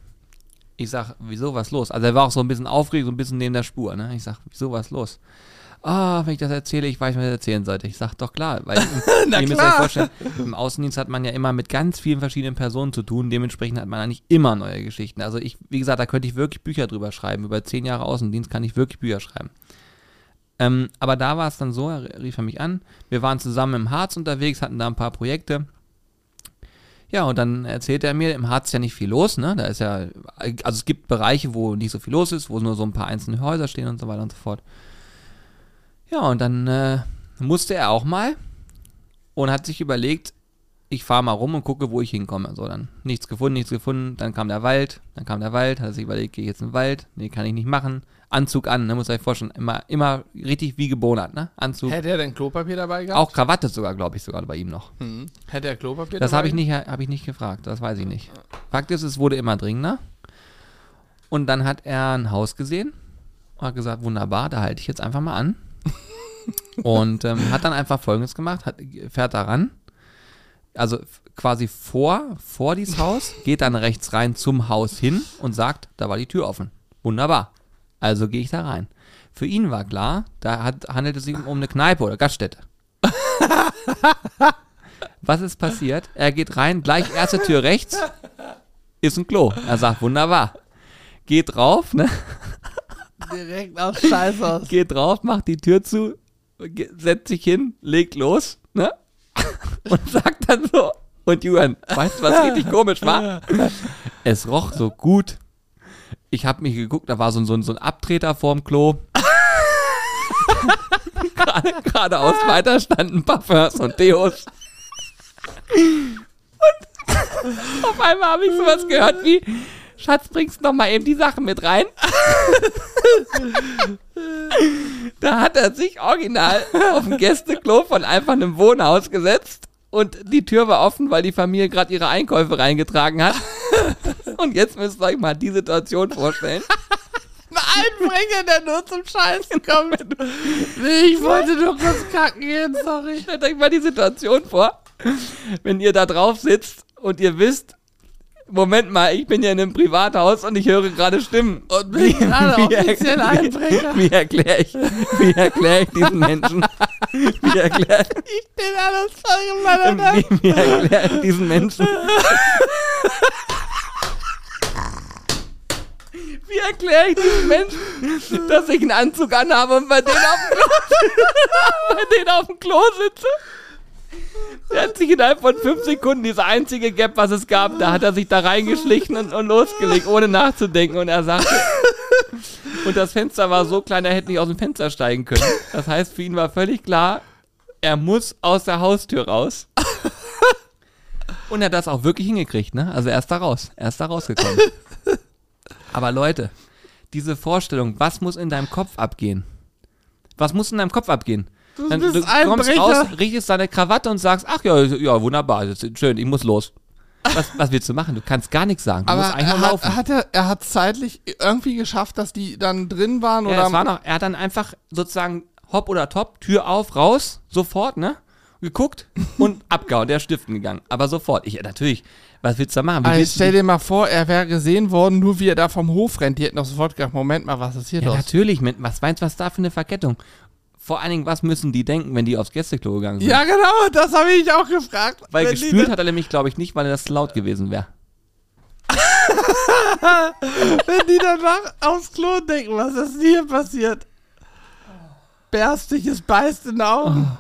Speaker 1: Ich sag, wieso, was los? Also, er war auch so ein bisschen aufgeregt, so ein bisschen neben der Spur, ne? Ich sag, wieso, was los? Ah, wenn ich das erzähle, ich weiß, was ich erzählen sollte. Ich sag, doch klar, weil [LAUGHS]
Speaker 2: Na
Speaker 1: ihr müsst
Speaker 2: klar.
Speaker 1: euch vorstellen, im Außendienst hat man ja immer mit ganz vielen verschiedenen Personen zu tun. Dementsprechend hat man eigentlich immer neue Geschichten. Also ich, wie gesagt, da könnte ich wirklich Bücher drüber schreiben. Über zehn Jahre Außendienst kann ich wirklich Bücher schreiben. Ähm, aber da war es dann so, er rief er mich an. Wir waren zusammen im Harz unterwegs, hatten da ein paar Projekte. Ja, und dann erzählte er mir, im Harz ist ja nicht viel los, ne? Da ist ja, also es gibt Bereiche, wo nicht so viel los ist, wo nur so ein paar einzelne Häuser stehen und so weiter und so fort. Ja, und dann äh, musste er auch mal und hat sich überlegt, ich fahre mal rum und gucke, wo ich hinkomme. So, dann nichts gefunden, nichts gefunden. Dann kam der Wald, dann kam der Wald, hat sich überlegt, gehe ich jetzt in den Wald? Nee, kann ich nicht machen. Anzug an, ne, muss euch vorstellen, immer, immer richtig wie gebonert, ne? Anzug.
Speaker 2: Hätte er denn Klopapier dabei gehabt?
Speaker 1: Auch Krawatte sogar, glaube ich, sogar bei ihm noch.
Speaker 2: Hm. Hätte er Klopapier
Speaker 1: Das
Speaker 2: dabei
Speaker 1: habe ich nicht, habe ich nicht gefragt, das weiß ich nicht. Fakt ist, es wurde immer dringender. Und dann hat er ein Haus gesehen und hat gesagt, wunderbar, da halte ich jetzt einfach mal an. [LAUGHS] und ähm, hat dann einfach Folgendes gemacht, hat, fährt da ran, also quasi vor, vor dieses Haus, geht dann rechts rein zum Haus hin und sagt, da war die Tür offen. Wunderbar. Also gehe ich da rein. Für ihn war klar, da hat, handelt es sich um eine Kneipe oder Gaststätte. [LAUGHS] Was ist passiert? Er geht rein, gleich erste Tür rechts, ist ein Klo. Er sagt, wunderbar. Geht drauf, ne?
Speaker 2: Direkt aus Scheiß aus.
Speaker 1: Geht drauf, macht die Tür zu, setzt sich hin, legt los, ne? [LAUGHS] Und sagt dann so, und Julian, weißt du, was richtig komisch war? Es roch so gut. Ich habe mich geguckt, da war so, ein- so, ein- so ein Abtreter vorm Klo. [LAUGHS] Gerade geradeaus weiter standen Parfums und Deos. Und auf einmal habe ich sowas gehört wie, Schatz, bringst noch mal eben die Sachen mit rein? [LAUGHS] Da hat er sich original auf ein Gästeklo von einfach einem Wohnhaus gesetzt und die Tür war offen, weil die Familie gerade ihre Einkäufe reingetragen hat. [LAUGHS] Und jetzt müsst ihr euch mal die Situation vorstellen. [LAUGHS]
Speaker 2: Ein Einbringer, der nur zum Scheiß kommt. [LAUGHS] Ich wollte nur kurz kacken gehen, sorry.
Speaker 1: Stellt euch mal die Situation vor, wenn ihr da drauf sitzt und ihr wisst, Moment mal, ich bin ja in einem Privathaus und ich höre gerade Stimmen.
Speaker 2: Und bin gerade offiziell Einbrecher.
Speaker 1: Wie erkläre ich, wie erklär ich diesen Menschen? Wie erkläre
Speaker 2: Ich bin alles voll
Speaker 1: wie, wie erklär ich diesen Menschen? Wie erkläre ich diesen Menschen, dass ich einen Anzug anhabe und bei denen auf dem Klo, [LAUGHS] bei denen auf dem Klo sitze? Der hat sich innerhalb von fünf Sekunden, diese einzige Gap, was es gab, da hat er sich da reingeschlichen und, und losgelegt, ohne nachzudenken. Und er sagte, und das Fenster war so klein, er hätte nicht aus dem Fenster steigen können. Das heißt, für ihn war völlig klar, er muss aus der Haustür raus. Und er hat das auch wirklich hingekriegt, ne? Also er ist da raus. Er ist da rausgekommen. Aber Leute, diese Vorstellung, was muss in deinem Kopf abgehen? Was muss in deinem Kopf abgehen?
Speaker 2: Du
Speaker 1: Dann, du kommst raus, richtest deine Krawatte und sagst, ach ja, ja, wunderbar, schön, ich muss los. Was, was willst du machen? Du kannst gar nichts sagen. Du
Speaker 2: Aber
Speaker 1: musst eigentlich
Speaker 2: er hat,
Speaker 1: laufen.
Speaker 2: hat er, er hat zeitlich irgendwie geschafft, dass die dann drin waren
Speaker 1: ja,
Speaker 2: oder
Speaker 1: es war noch, er hat dann einfach sozusagen hopp oder top, Tür auf, raus, sofort, ne? Geguckt und [LAUGHS] abgehauen, der ist stiften gegangen. Aber sofort. Ich, natürlich, was willst du da machen? Wie
Speaker 2: Also stell dir mal vor, er wäre gesehen worden, nur wie er da vom Hof rennt. Die hätten doch sofort gedacht, Moment mal, was ist hier
Speaker 1: Ja,
Speaker 2: los?
Speaker 1: natürlich. Mit, was meinst du, was da für eine Verkettung? Vor allen Dingen, was müssen die denken, wenn die aufs Gästeklo gegangen sind?
Speaker 2: Ja, genau, das habe ich auch gefragt.
Speaker 1: Weil
Speaker 2: da-
Speaker 1: hat er nämlich, glaube ich, nicht, weil das zu laut gewesen wäre. [LAUGHS]
Speaker 2: Wenn die danach aufs Klo denken, was ist hier passiert? Berstiges beißt in die Augen.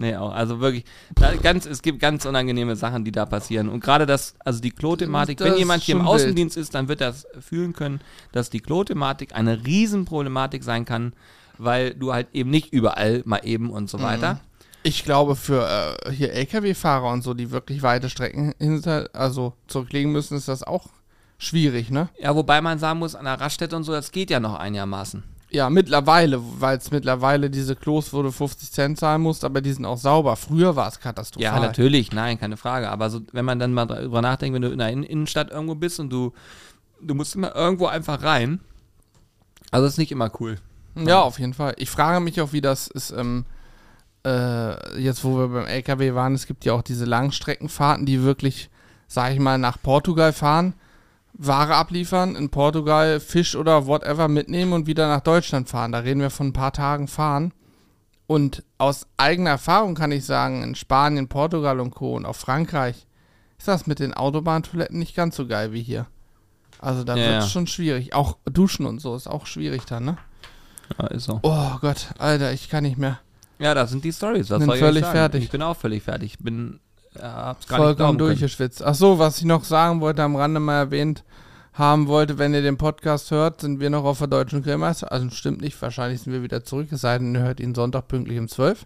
Speaker 1: Nee, auch. Also wirklich, da ganz, es gibt ganz unangenehme Sachen, die da passieren. Und gerade das, also die Klo-Thematik, wenn jemand hier im
Speaker 2: schon wild.
Speaker 1: Außendienst ist, dann wird er das fühlen können, dass die Klo-Thematik eine Riesenproblematik sein kann, weil du halt eben nicht überall mal eben und
Speaker 2: Mhm.
Speaker 1: so weiter.
Speaker 2: Ich glaube, für äh, hier LKW-Fahrer und so, die wirklich weite Strecken hinter, also zurücklegen müssen, ist das auch schwierig, ne?
Speaker 1: Ja, wobei man sagen muss, an der Raststätte und so, das geht ja noch einigermaßen.
Speaker 2: Ja, mittlerweile, weil es mittlerweile diese Klos, wo du 50 Cent zahlen musst, aber die sind auch sauber. Früher war es katastrophal.
Speaker 1: Ja, natürlich, nein, keine Frage. Aber so, wenn man dann mal drüber nachdenkt, wenn du in der In Innenstadt irgendwo bist und du, du musst immer irgendwo einfach rein. Also das ist nicht immer cool.
Speaker 2: Ja, auf jeden Fall. Ich frage mich auch, wie das ist, ähm, äh, jetzt wo wir beim LKW waren, es gibt ja auch diese Langstreckenfahrten, die wirklich, sag ich mal, nach Portugal fahren, Ware abliefern, in Portugal Fisch oder whatever mitnehmen und wieder nach Deutschland fahren. Da reden wir von ein paar Tagen fahren. Und aus eigener Erfahrung kann ich sagen, in Spanien, Portugal und Co. und auch Frankreich ist das mit den Autobahntoiletten nicht ganz so geil wie hier. Also da
Speaker 1: Ja,
Speaker 2: wird es
Speaker 1: ja.
Speaker 2: schon schwierig. Auch Duschen und so ist auch schwierig dann, ne?
Speaker 1: Ja, ist so.
Speaker 2: Oh Gott, Alter, ich kann nicht mehr.
Speaker 1: Ja, das sind die Stories. Was
Speaker 2: Bin
Speaker 1: soll ich
Speaker 2: völlig fertig.
Speaker 1: Ich bin auch völlig fertig. Ich bin, hab's gar nicht
Speaker 2: Vollkommen durchgeschwitzt. Ach so, was ich noch sagen wollte, am Rande mal erwähnt haben wollte, wenn ihr den Podcast hört, sind wir noch auf der Deutschen Grillmeister. Also stimmt nicht, wahrscheinlich sind wir wieder zurück, es sei denn, ihr hört ihn Sonntag pünktlich um 12.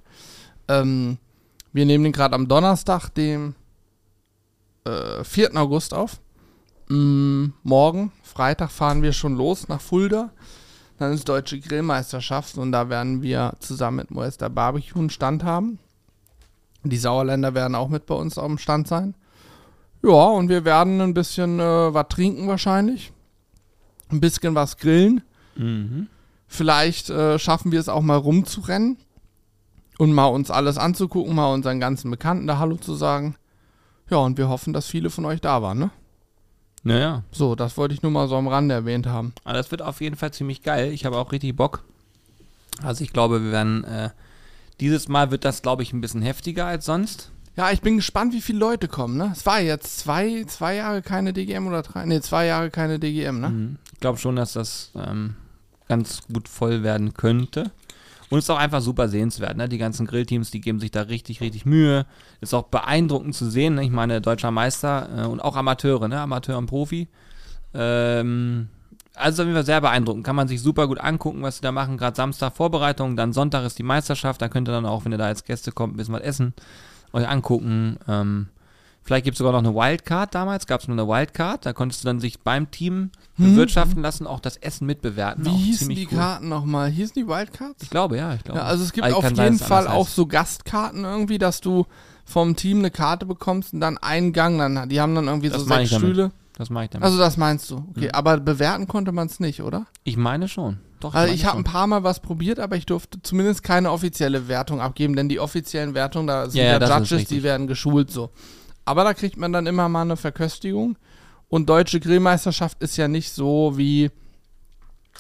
Speaker 2: Ähm, wir nehmen den gerade am Donnerstag, dem äh, 4. August auf. Mm, morgen, Freitag, fahren wir schon los nach Fulda. Dann ist Deutsche Grillmeisterschaft und da werden wir zusammen mit Moester Barbecue einen Stand haben. Die Sauerländer werden auch mit bei uns auf dem Stand sein. Ja, und wir werden ein bisschen äh, was trinken wahrscheinlich. Ein bisschen was grillen.
Speaker 1: Mhm.
Speaker 2: Vielleicht äh, schaffen wir es auch mal rumzurennen und mal uns alles anzugucken, mal unseren ganzen Bekannten da Hallo zu sagen. Ja, und wir hoffen, dass viele von euch da waren, ne?
Speaker 1: Naja,
Speaker 2: So, das wollte ich nur mal so am Rande erwähnt haben.
Speaker 1: aber das wird auf jeden Fall ziemlich geil. Ich habe auch richtig Bock. Also ich glaube, wir werden, äh, dieses Mal wird das, glaube ich, ein bisschen heftiger als sonst.
Speaker 2: Ja, ich bin gespannt, wie viele Leute kommen, ne? Es war jetzt zwei, zwei Jahre keine DGM oder drei, ne, zwei Jahre keine DGM, ne?
Speaker 1: Mhm. Ich glaube schon, dass das ähm, ganz gut voll werden könnte. Und es ist auch einfach super sehenswert. Ne? Die ganzen Grillteams, die geben sich da richtig, richtig Mühe. Ist auch beeindruckend zu sehen. Ne? Ich meine, deutscher Meister äh, und auch Amateure, ne? Amateur und Profi. Ähm, also auf jeden Fall sehr beeindruckend. Kann man sich super gut angucken, was sie da machen. Gerade Samstag Vorbereitung, dann Sonntag ist die Meisterschaft. Da könnt ihr dann auch, wenn ihr da als Gäste kommt, ein bisschen was essen, euch angucken. Ähm, vielleicht gibt es sogar noch eine Wildcard damals. Gab es nur eine Wildcard. Da konntest du dann sich beim Team bewirtschaften lassen, auch das Essen mitbewerten.
Speaker 2: Wie
Speaker 1: auch
Speaker 2: hießen die
Speaker 1: cool.
Speaker 2: Karten nochmal? Hießen die Wildcards?
Speaker 1: Ich glaube, ja, ich glaube.
Speaker 2: Ja, also es gibt
Speaker 1: Aber
Speaker 2: auf
Speaker 1: sein,
Speaker 2: jeden
Speaker 1: es
Speaker 2: Fall auch
Speaker 1: heißt.
Speaker 2: so Gastkarten irgendwie, dass du vom Team eine Karte bekommst und dann einen Gang, dann, die haben dann irgendwie
Speaker 1: Das
Speaker 2: so sechs
Speaker 1: ich damit. Das mache ich damit.
Speaker 2: Also das meinst du, okay.
Speaker 1: Mhm.
Speaker 2: Aber bewerten konnte man es nicht, oder?
Speaker 1: ich meine schon. Doch,
Speaker 2: Also
Speaker 1: meine
Speaker 2: ich habe ein paar Mal was probiert, aber ich durfte zumindest keine offizielle Wertung abgeben, denn die offiziellen Wertungen, da sind
Speaker 1: Ja,
Speaker 2: ja,
Speaker 1: ja,
Speaker 2: Judges, die werden geschult so. Aber da kriegt man dann immer mal eine Verköstigung. Und deutsche Grillmeisterschaft ist ja nicht so wie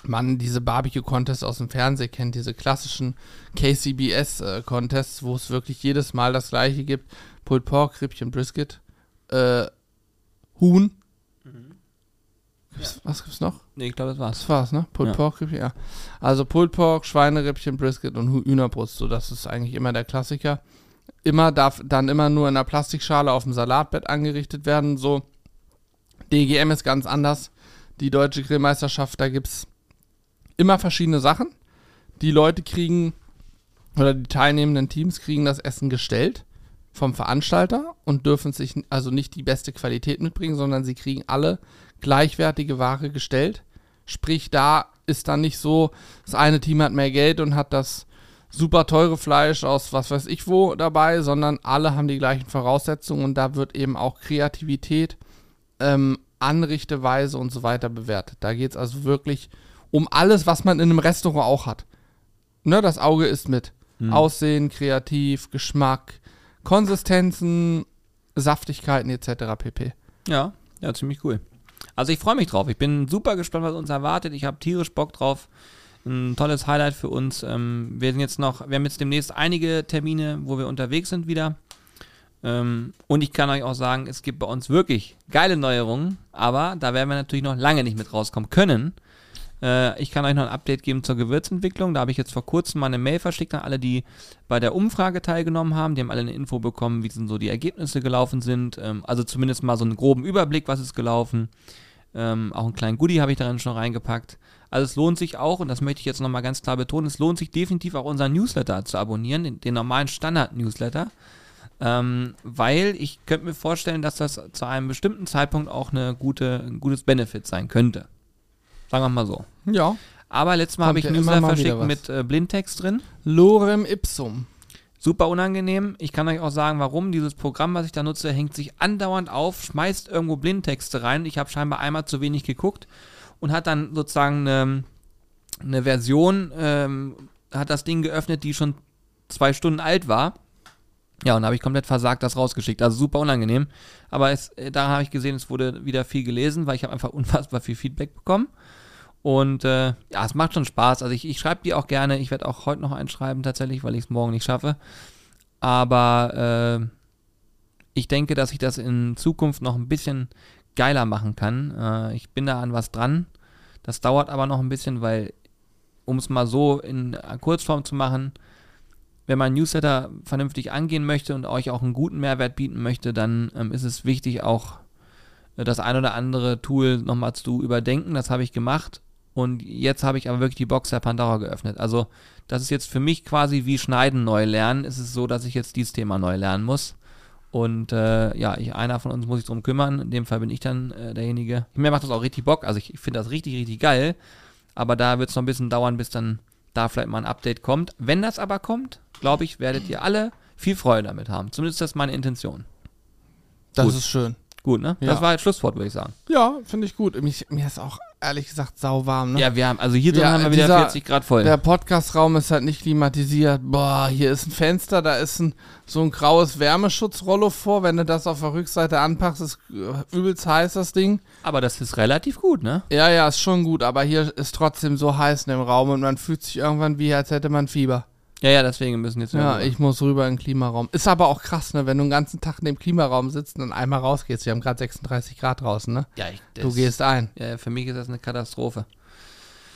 Speaker 2: man diese Barbecue-Contests aus dem Fernsehen kennt, diese klassischen KCBS-Contests, wo es wirklich jedes Mal das gleiche gibt. Pulled Pork, Rippchen, Brisket, äh, Huhn. Gibt's, Was gibt's noch?
Speaker 1: Nee, ich glaube, das war's.
Speaker 2: Das war's, ne? Pulled
Speaker 1: Ja.
Speaker 2: Pork, ja. Also Pulled Pork, Schweinerippchen, Brisket und Hühnerbrust. So, das ist eigentlich immer der Klassiker. Immer darf dann immer nur in einer Plastikschale auf dem Salatbett angerichtet werden. So, DGM ist ganz anders. Die deutsche Grillmeisterschaft, da gibt's immer verschiedene Sachen. Die Leute kriegen, oder die teilnehmenden Teams kriegen das Essen gestellt vom Veranstalter und dürfen sich also nicht die beste Qualität mitbringen, sondern sie kriegen alle gleichwertige Ware gestellt. Sprich, da ist dann nicht so, das eine Team hat mehr Geld und hat das super teure Fleisch aus was weiß ich wo dabei, sondern alle haben die gleichen Voraussetzungen und da wird eben auch Kreativität, ähm, Anrichteweise und so weiter bewertet. Da geht es also wirklich um alles, was man in einem Restaurant auch hat. Ne, das Auge ist mit.
Speaker 1: Hm.
Speaker 2: Aussehen, kreativ, Geschmack, Konsistenzen, Saftigkeiten etc. pp.
Speaker 1: Ja, ja, ziemlich cool. Also ich freue mich drauf. Ich bin super gespannt, was uns erwartet. Ich habe tierisch Bock drauf. Ein tolles Highlight für uns. Ähm, wir sind jetzt noch, wir haben jetzt demnächst einige Termine, wo wir unterwegs sind wieder. Ähm, und ich kann euch auch sagen, es gibt bei uns wirklich geile Neuerungen, aber da werden wir natürlich noch lange nicht mit rauskommen können. Äh, ich kann euch noch ein Update geben zur Gewürzentwicklung. Da habe ich jetzt vor kurzem mal eine Mail verschickt an alle, die bei der Umfrage teilgenommen haben. Die haben alle eine Info bekommen, wie denn so die Ergebnisse gelaufen sind. Ähm, also zumindest mal so einen groben Überblick, was ist gelaufen. Ähm, auch einen kleinen Goodie habe ich darin schon reingepackt. Also es lohnt sich auch, und das möchte ich jetzt nochmal ganz klar betonen, es lohnt sich definitiv auch unseren Newsletter zu abonnieren, den, den normalen Standard-Newsletter. Ähm, weil ich könnte mir vorstellen, dass das zu einem bestimmten Zeitpunkt auch eine gute, ein gutes Benefit sein könnte. Sagen wir mal so.
Speaker 2: Ja.
Speaker 1: Aber letztes Mal habe ich
Speaker 2: ja
Speaker 1: Newsletter verschickt mit äh, Blindtext drin.
Speaker 2: Lorem ipsum.
Speaker 1: Super unangenehm. Ich kann euch auch sagen, warum. Dieses Programm, was ich da nutze, hängt sich andauernd auf, schmeißt irgendwo Blindtexte rein. Ich habe scheinbar einmal zu wenig geguckt und hat dann sozusagen eine, eine Version, ähm, hat das Ding geöffnet, die schon zwei Stunden alt war. Ja, und da habe ich komplett versagt, das rausgeschickt. Also super unangenehm. Aber es, äh, da habe ich gesehen, es wurde wieder viel gelesen, weil ich habe einfach [LAUGHS] unfassbar viel Feedback bekommen. Und äh, ja, es macht schon Spaß. Also ich, ich schreibe die auch gerne. Ich werde auch heute noch einschreiben tatsächlich, weil ich es morgen nicht schaffe. Aber äh, ich denke, dass ich das in Zukunft noch ein bisschen geiler machen kann. Äh, ich bin da an was dran. Das dauert aber noch ein bisschen, weil, um es mal so in Kurzform zu machen, wenn man Newsletter vernünftig angehen möchte und euch auch einen guten Mehrwert bieten möchte, dann ähm, ist es wichtig, auch äh, das ein oder andere Tool nochmal zu überdenken. Das habe ich gemacht. Und jetzt habe ich aber wirklich die Box der Pandora geöffnet. Also, das ist jetzt für mich quasi wie Schneiden neu lernen. Es ist so, dass ich jetzt dieses Thema neu lernen muss. Und äh, ja, ich, einer von uns muss sich drum kümmern. In dem Fall bin ich dann äh, derjenige. Mir macht das auch richtig Bock. Also ich, ich finde das richtig, richtig geil. Aber da wird es noch ein bisschen dauern, bis dann da vielleicht mal ein Update kommt. Wenn das aber kommt, glaube ich, werdet ihr alle viel Freude damit haben. Zumindest ist das meine Intention.
Speaker 2: Das
Speaker 1: Gut.
Speaker 2: ist schön.
Speaker 1: Gut, ne?
Speaker 2: Ja.
Speaker 1: Das war jetzt Schlusswort, würde ich sagen.
Speaker 2: Ja, finde ich gut. Mich, mir ist auch ehrlich gesagt sauwarm. Ne?
Speaker 1: Ja, wir haben, also hier drin
Speaker 2: Ja,
Speaker 1: haben wir wieder
Speaker 2: dieser-
Speaker 1: 40 Grad voll.
Speaker 2: Der Podcastraum ist halt nicht klimatisiert. Boah, hier ist ein Fenster, da ist ein, so ein graues Wärmeschutzrollo vor. Wenn du das auf der Rückseite anpackst, ist äh, übelst heiß das Ding.
Speaker 1: aber das ist relativ gut, ne?
Speaker 2: Ja, ja, ist schon gut, aber hier ist trotzdem so heiß in dem Raum und man fühlt sich irgendwann wie, als hätte man Fieber.
Speaker 1: Ja, ja, deswegen müssen jetzt
Speaker 2: Ja,
Speaker 1: wir-
Speaker 2: ich muss rüber in den Klimaraum. Ist aber auch krass, ne, wenn du den ganzen Tag in dem Klimaraum sitzt und einmal rausgehst. Wir haben gerade 36 Grad draußen, ne?
Speaker 1: ja, ich,
Speaker 2: Du
Speaker 1: das-
Speaker 2: gehst ein.
Speaker 1: Ja, für mich ist das eine Katastrophe.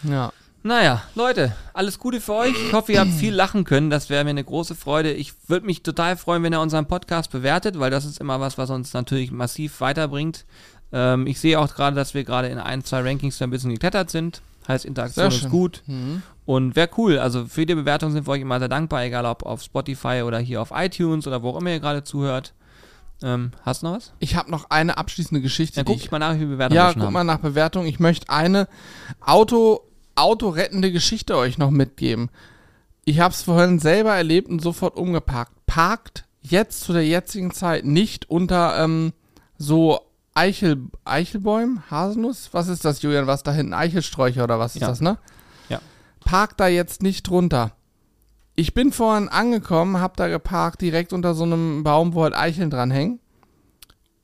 Speaker 2: Ja.
Speaker 1: Naja, Leute, alles Gute für euch. Ich hoffe, ihr habt viel lachen können. Das wäre mir eine große Freude. Ich würde mich total freuen, wenn ihr unseren Podcast bewertet, weil das ist immer was, was uns natürlich massiv weiterbringt. Ähm, ich sehe auch gerade, dass wir gerade in ein, zwei Rankings ein bisschen geklettert sind. Heißt, Interaktion ist gut.
Speaker 2: Mhm.
Speaker 1: Und wäre cool. Also für die Bewertung sind wir euch immer sehr dankbar, egal ob auf Spotify oder hier auf iTunes oder wo auch immer ihr gerade zuhört. Ähm, hast du noch was?
Speaker 2: Ich habe noch eine abschließende Geschichte.
Speaker 1: Dann guck
Speaker 2: ich
Speaker 1: mal nach, wie viele Bewertungen
Speaker 2: Ja, guck
Speaker 1: haben.
Speaker 2: mal nach Bewertung. Ich möchte eine Auto, autorettende Geschichte euch noch mitgeben. Ich habe es vorhin selber erlebt und sofort umgeparkt. Parkt jetzt zu der jetzigen Zeit nicht unter ähm, so Eichel, Eichelbäumen, Haselnuss. Was ist das, Julian? Was da hinten? Eichelsträucher oder was ist
Speaker 1: Ja.
Speaker 2: das, ne?
Speaker 1: Ja.
Speaker 2: Parkt da jetzt nicht drunter. Ich bin vorhin angekommen, hab da geparkt, direkt unter so einem Baum, wo halt Eicheln dranhängen.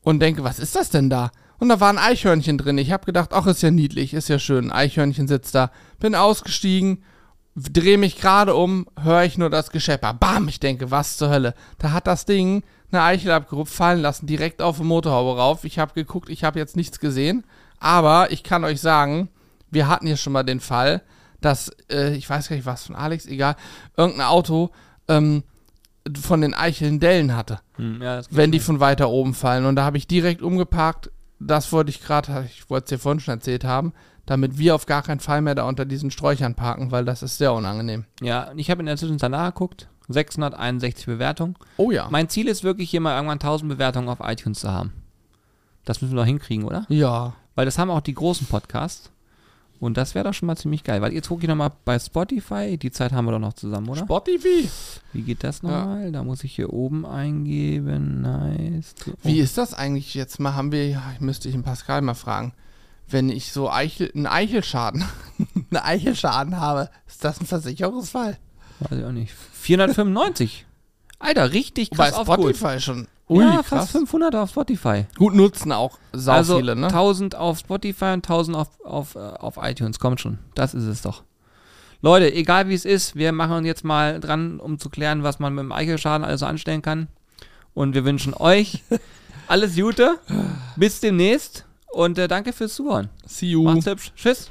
Speaker 2: Und denke, was ist das denn da? Und da war ein Eichhörnchen drin. Ich habe gedacht, ach, ist ja niedlich, ist ja schön. Eichhörnchen sitzt da. Bin ausgestiegen, drehe mich gerade um, höre ich nur das Geschepper. Bam, ich denke, was zur Hölle. Da hat das Ding eine Eichel abgerupft, fallen lassen, direkt auf die Motorhaube rauf. Ich habe geguckt, ich habe jetzt nichts gesehen. Aber ich kann euch sagen, wir hatten hier schon mal den Fall, dass, äh, ich weiß gar nicht was von Alex, egal, irgendein Auto ähm, von den Eicheln Dellen hatte,
Speaker 1: Hm, ja,
Speaker 2: wenn die von weiter oben fallen. Und da habe ich direkt umgeparkt. Das wollte ich gerade, ich wollte es dir vorhin schon erzählt haben, damit wir auf gar keinen Fall mehr da unter diesen Sträuchern parken, weil das ist sehr unangenehm.
Speaker 1: Ja, und ich habe in der Zwischenzeit nachgeguckt. 661 Bewertungen.
Speaker 2: Oh ja.
Speaker 1: Mein Ziel ist wirklich, hier mal irgendwann 1000 Bewertungen auf iTunes zu haben. Das müssen wir doch hinkriegen, oder?
Speaker 2: Ja.
Speaker 1: Weil das haben auch die großen Podcasts. Und das wäre doch schon mal ziemlich geil. Weil jetzt gucke ich nochmal bei Spotify. Die Zeit haben wir doch noch zusammen, oder?
Speaker 2: Spotify.
Speaker 1: Wie geht das nochmal? Da muss ich hier oben eingeben. Nice. Oh.
Speaker 2: Wie ist das eigentlich jetzt mal? Haben wir, ja, ich müsste ich den Pascal mal fragen. Wenn ich so Eichel, einen Eichelschaden, [LAUGHS] einen Eichelschaden habe, ist das ein Versicherungsfall?
Speaker 1: Weiß ich auch nicht. 495. Alter, richtig
Speaker 2: Bei
Speaker 1: krass aufgeholt.
Speaker 2: Spotify schon.
Speaker 1: ja, fast 500 auf Spotify.
Speaker 2: Gut nutzen auch sau
Speaker 1: also
Speaker 2: viele, ne?
Speaker 1: 1000 auf Spotify und 1000 auf, auf, äh, auf iTunes. Kommt schon. Das ist es doch. Leute, egal wie es ist, wir machen uns jetzt mal dran, um zu klären, was man mit dem Eichelschaden also anstellen kann. Und wir wünschen euch [LAUGHS] alles Gute. Bis demnächst. Und äh, danke fürs Zuhören.
Speaker 2: See you.
Speaker 1: Macht's hübsch. Tschüss.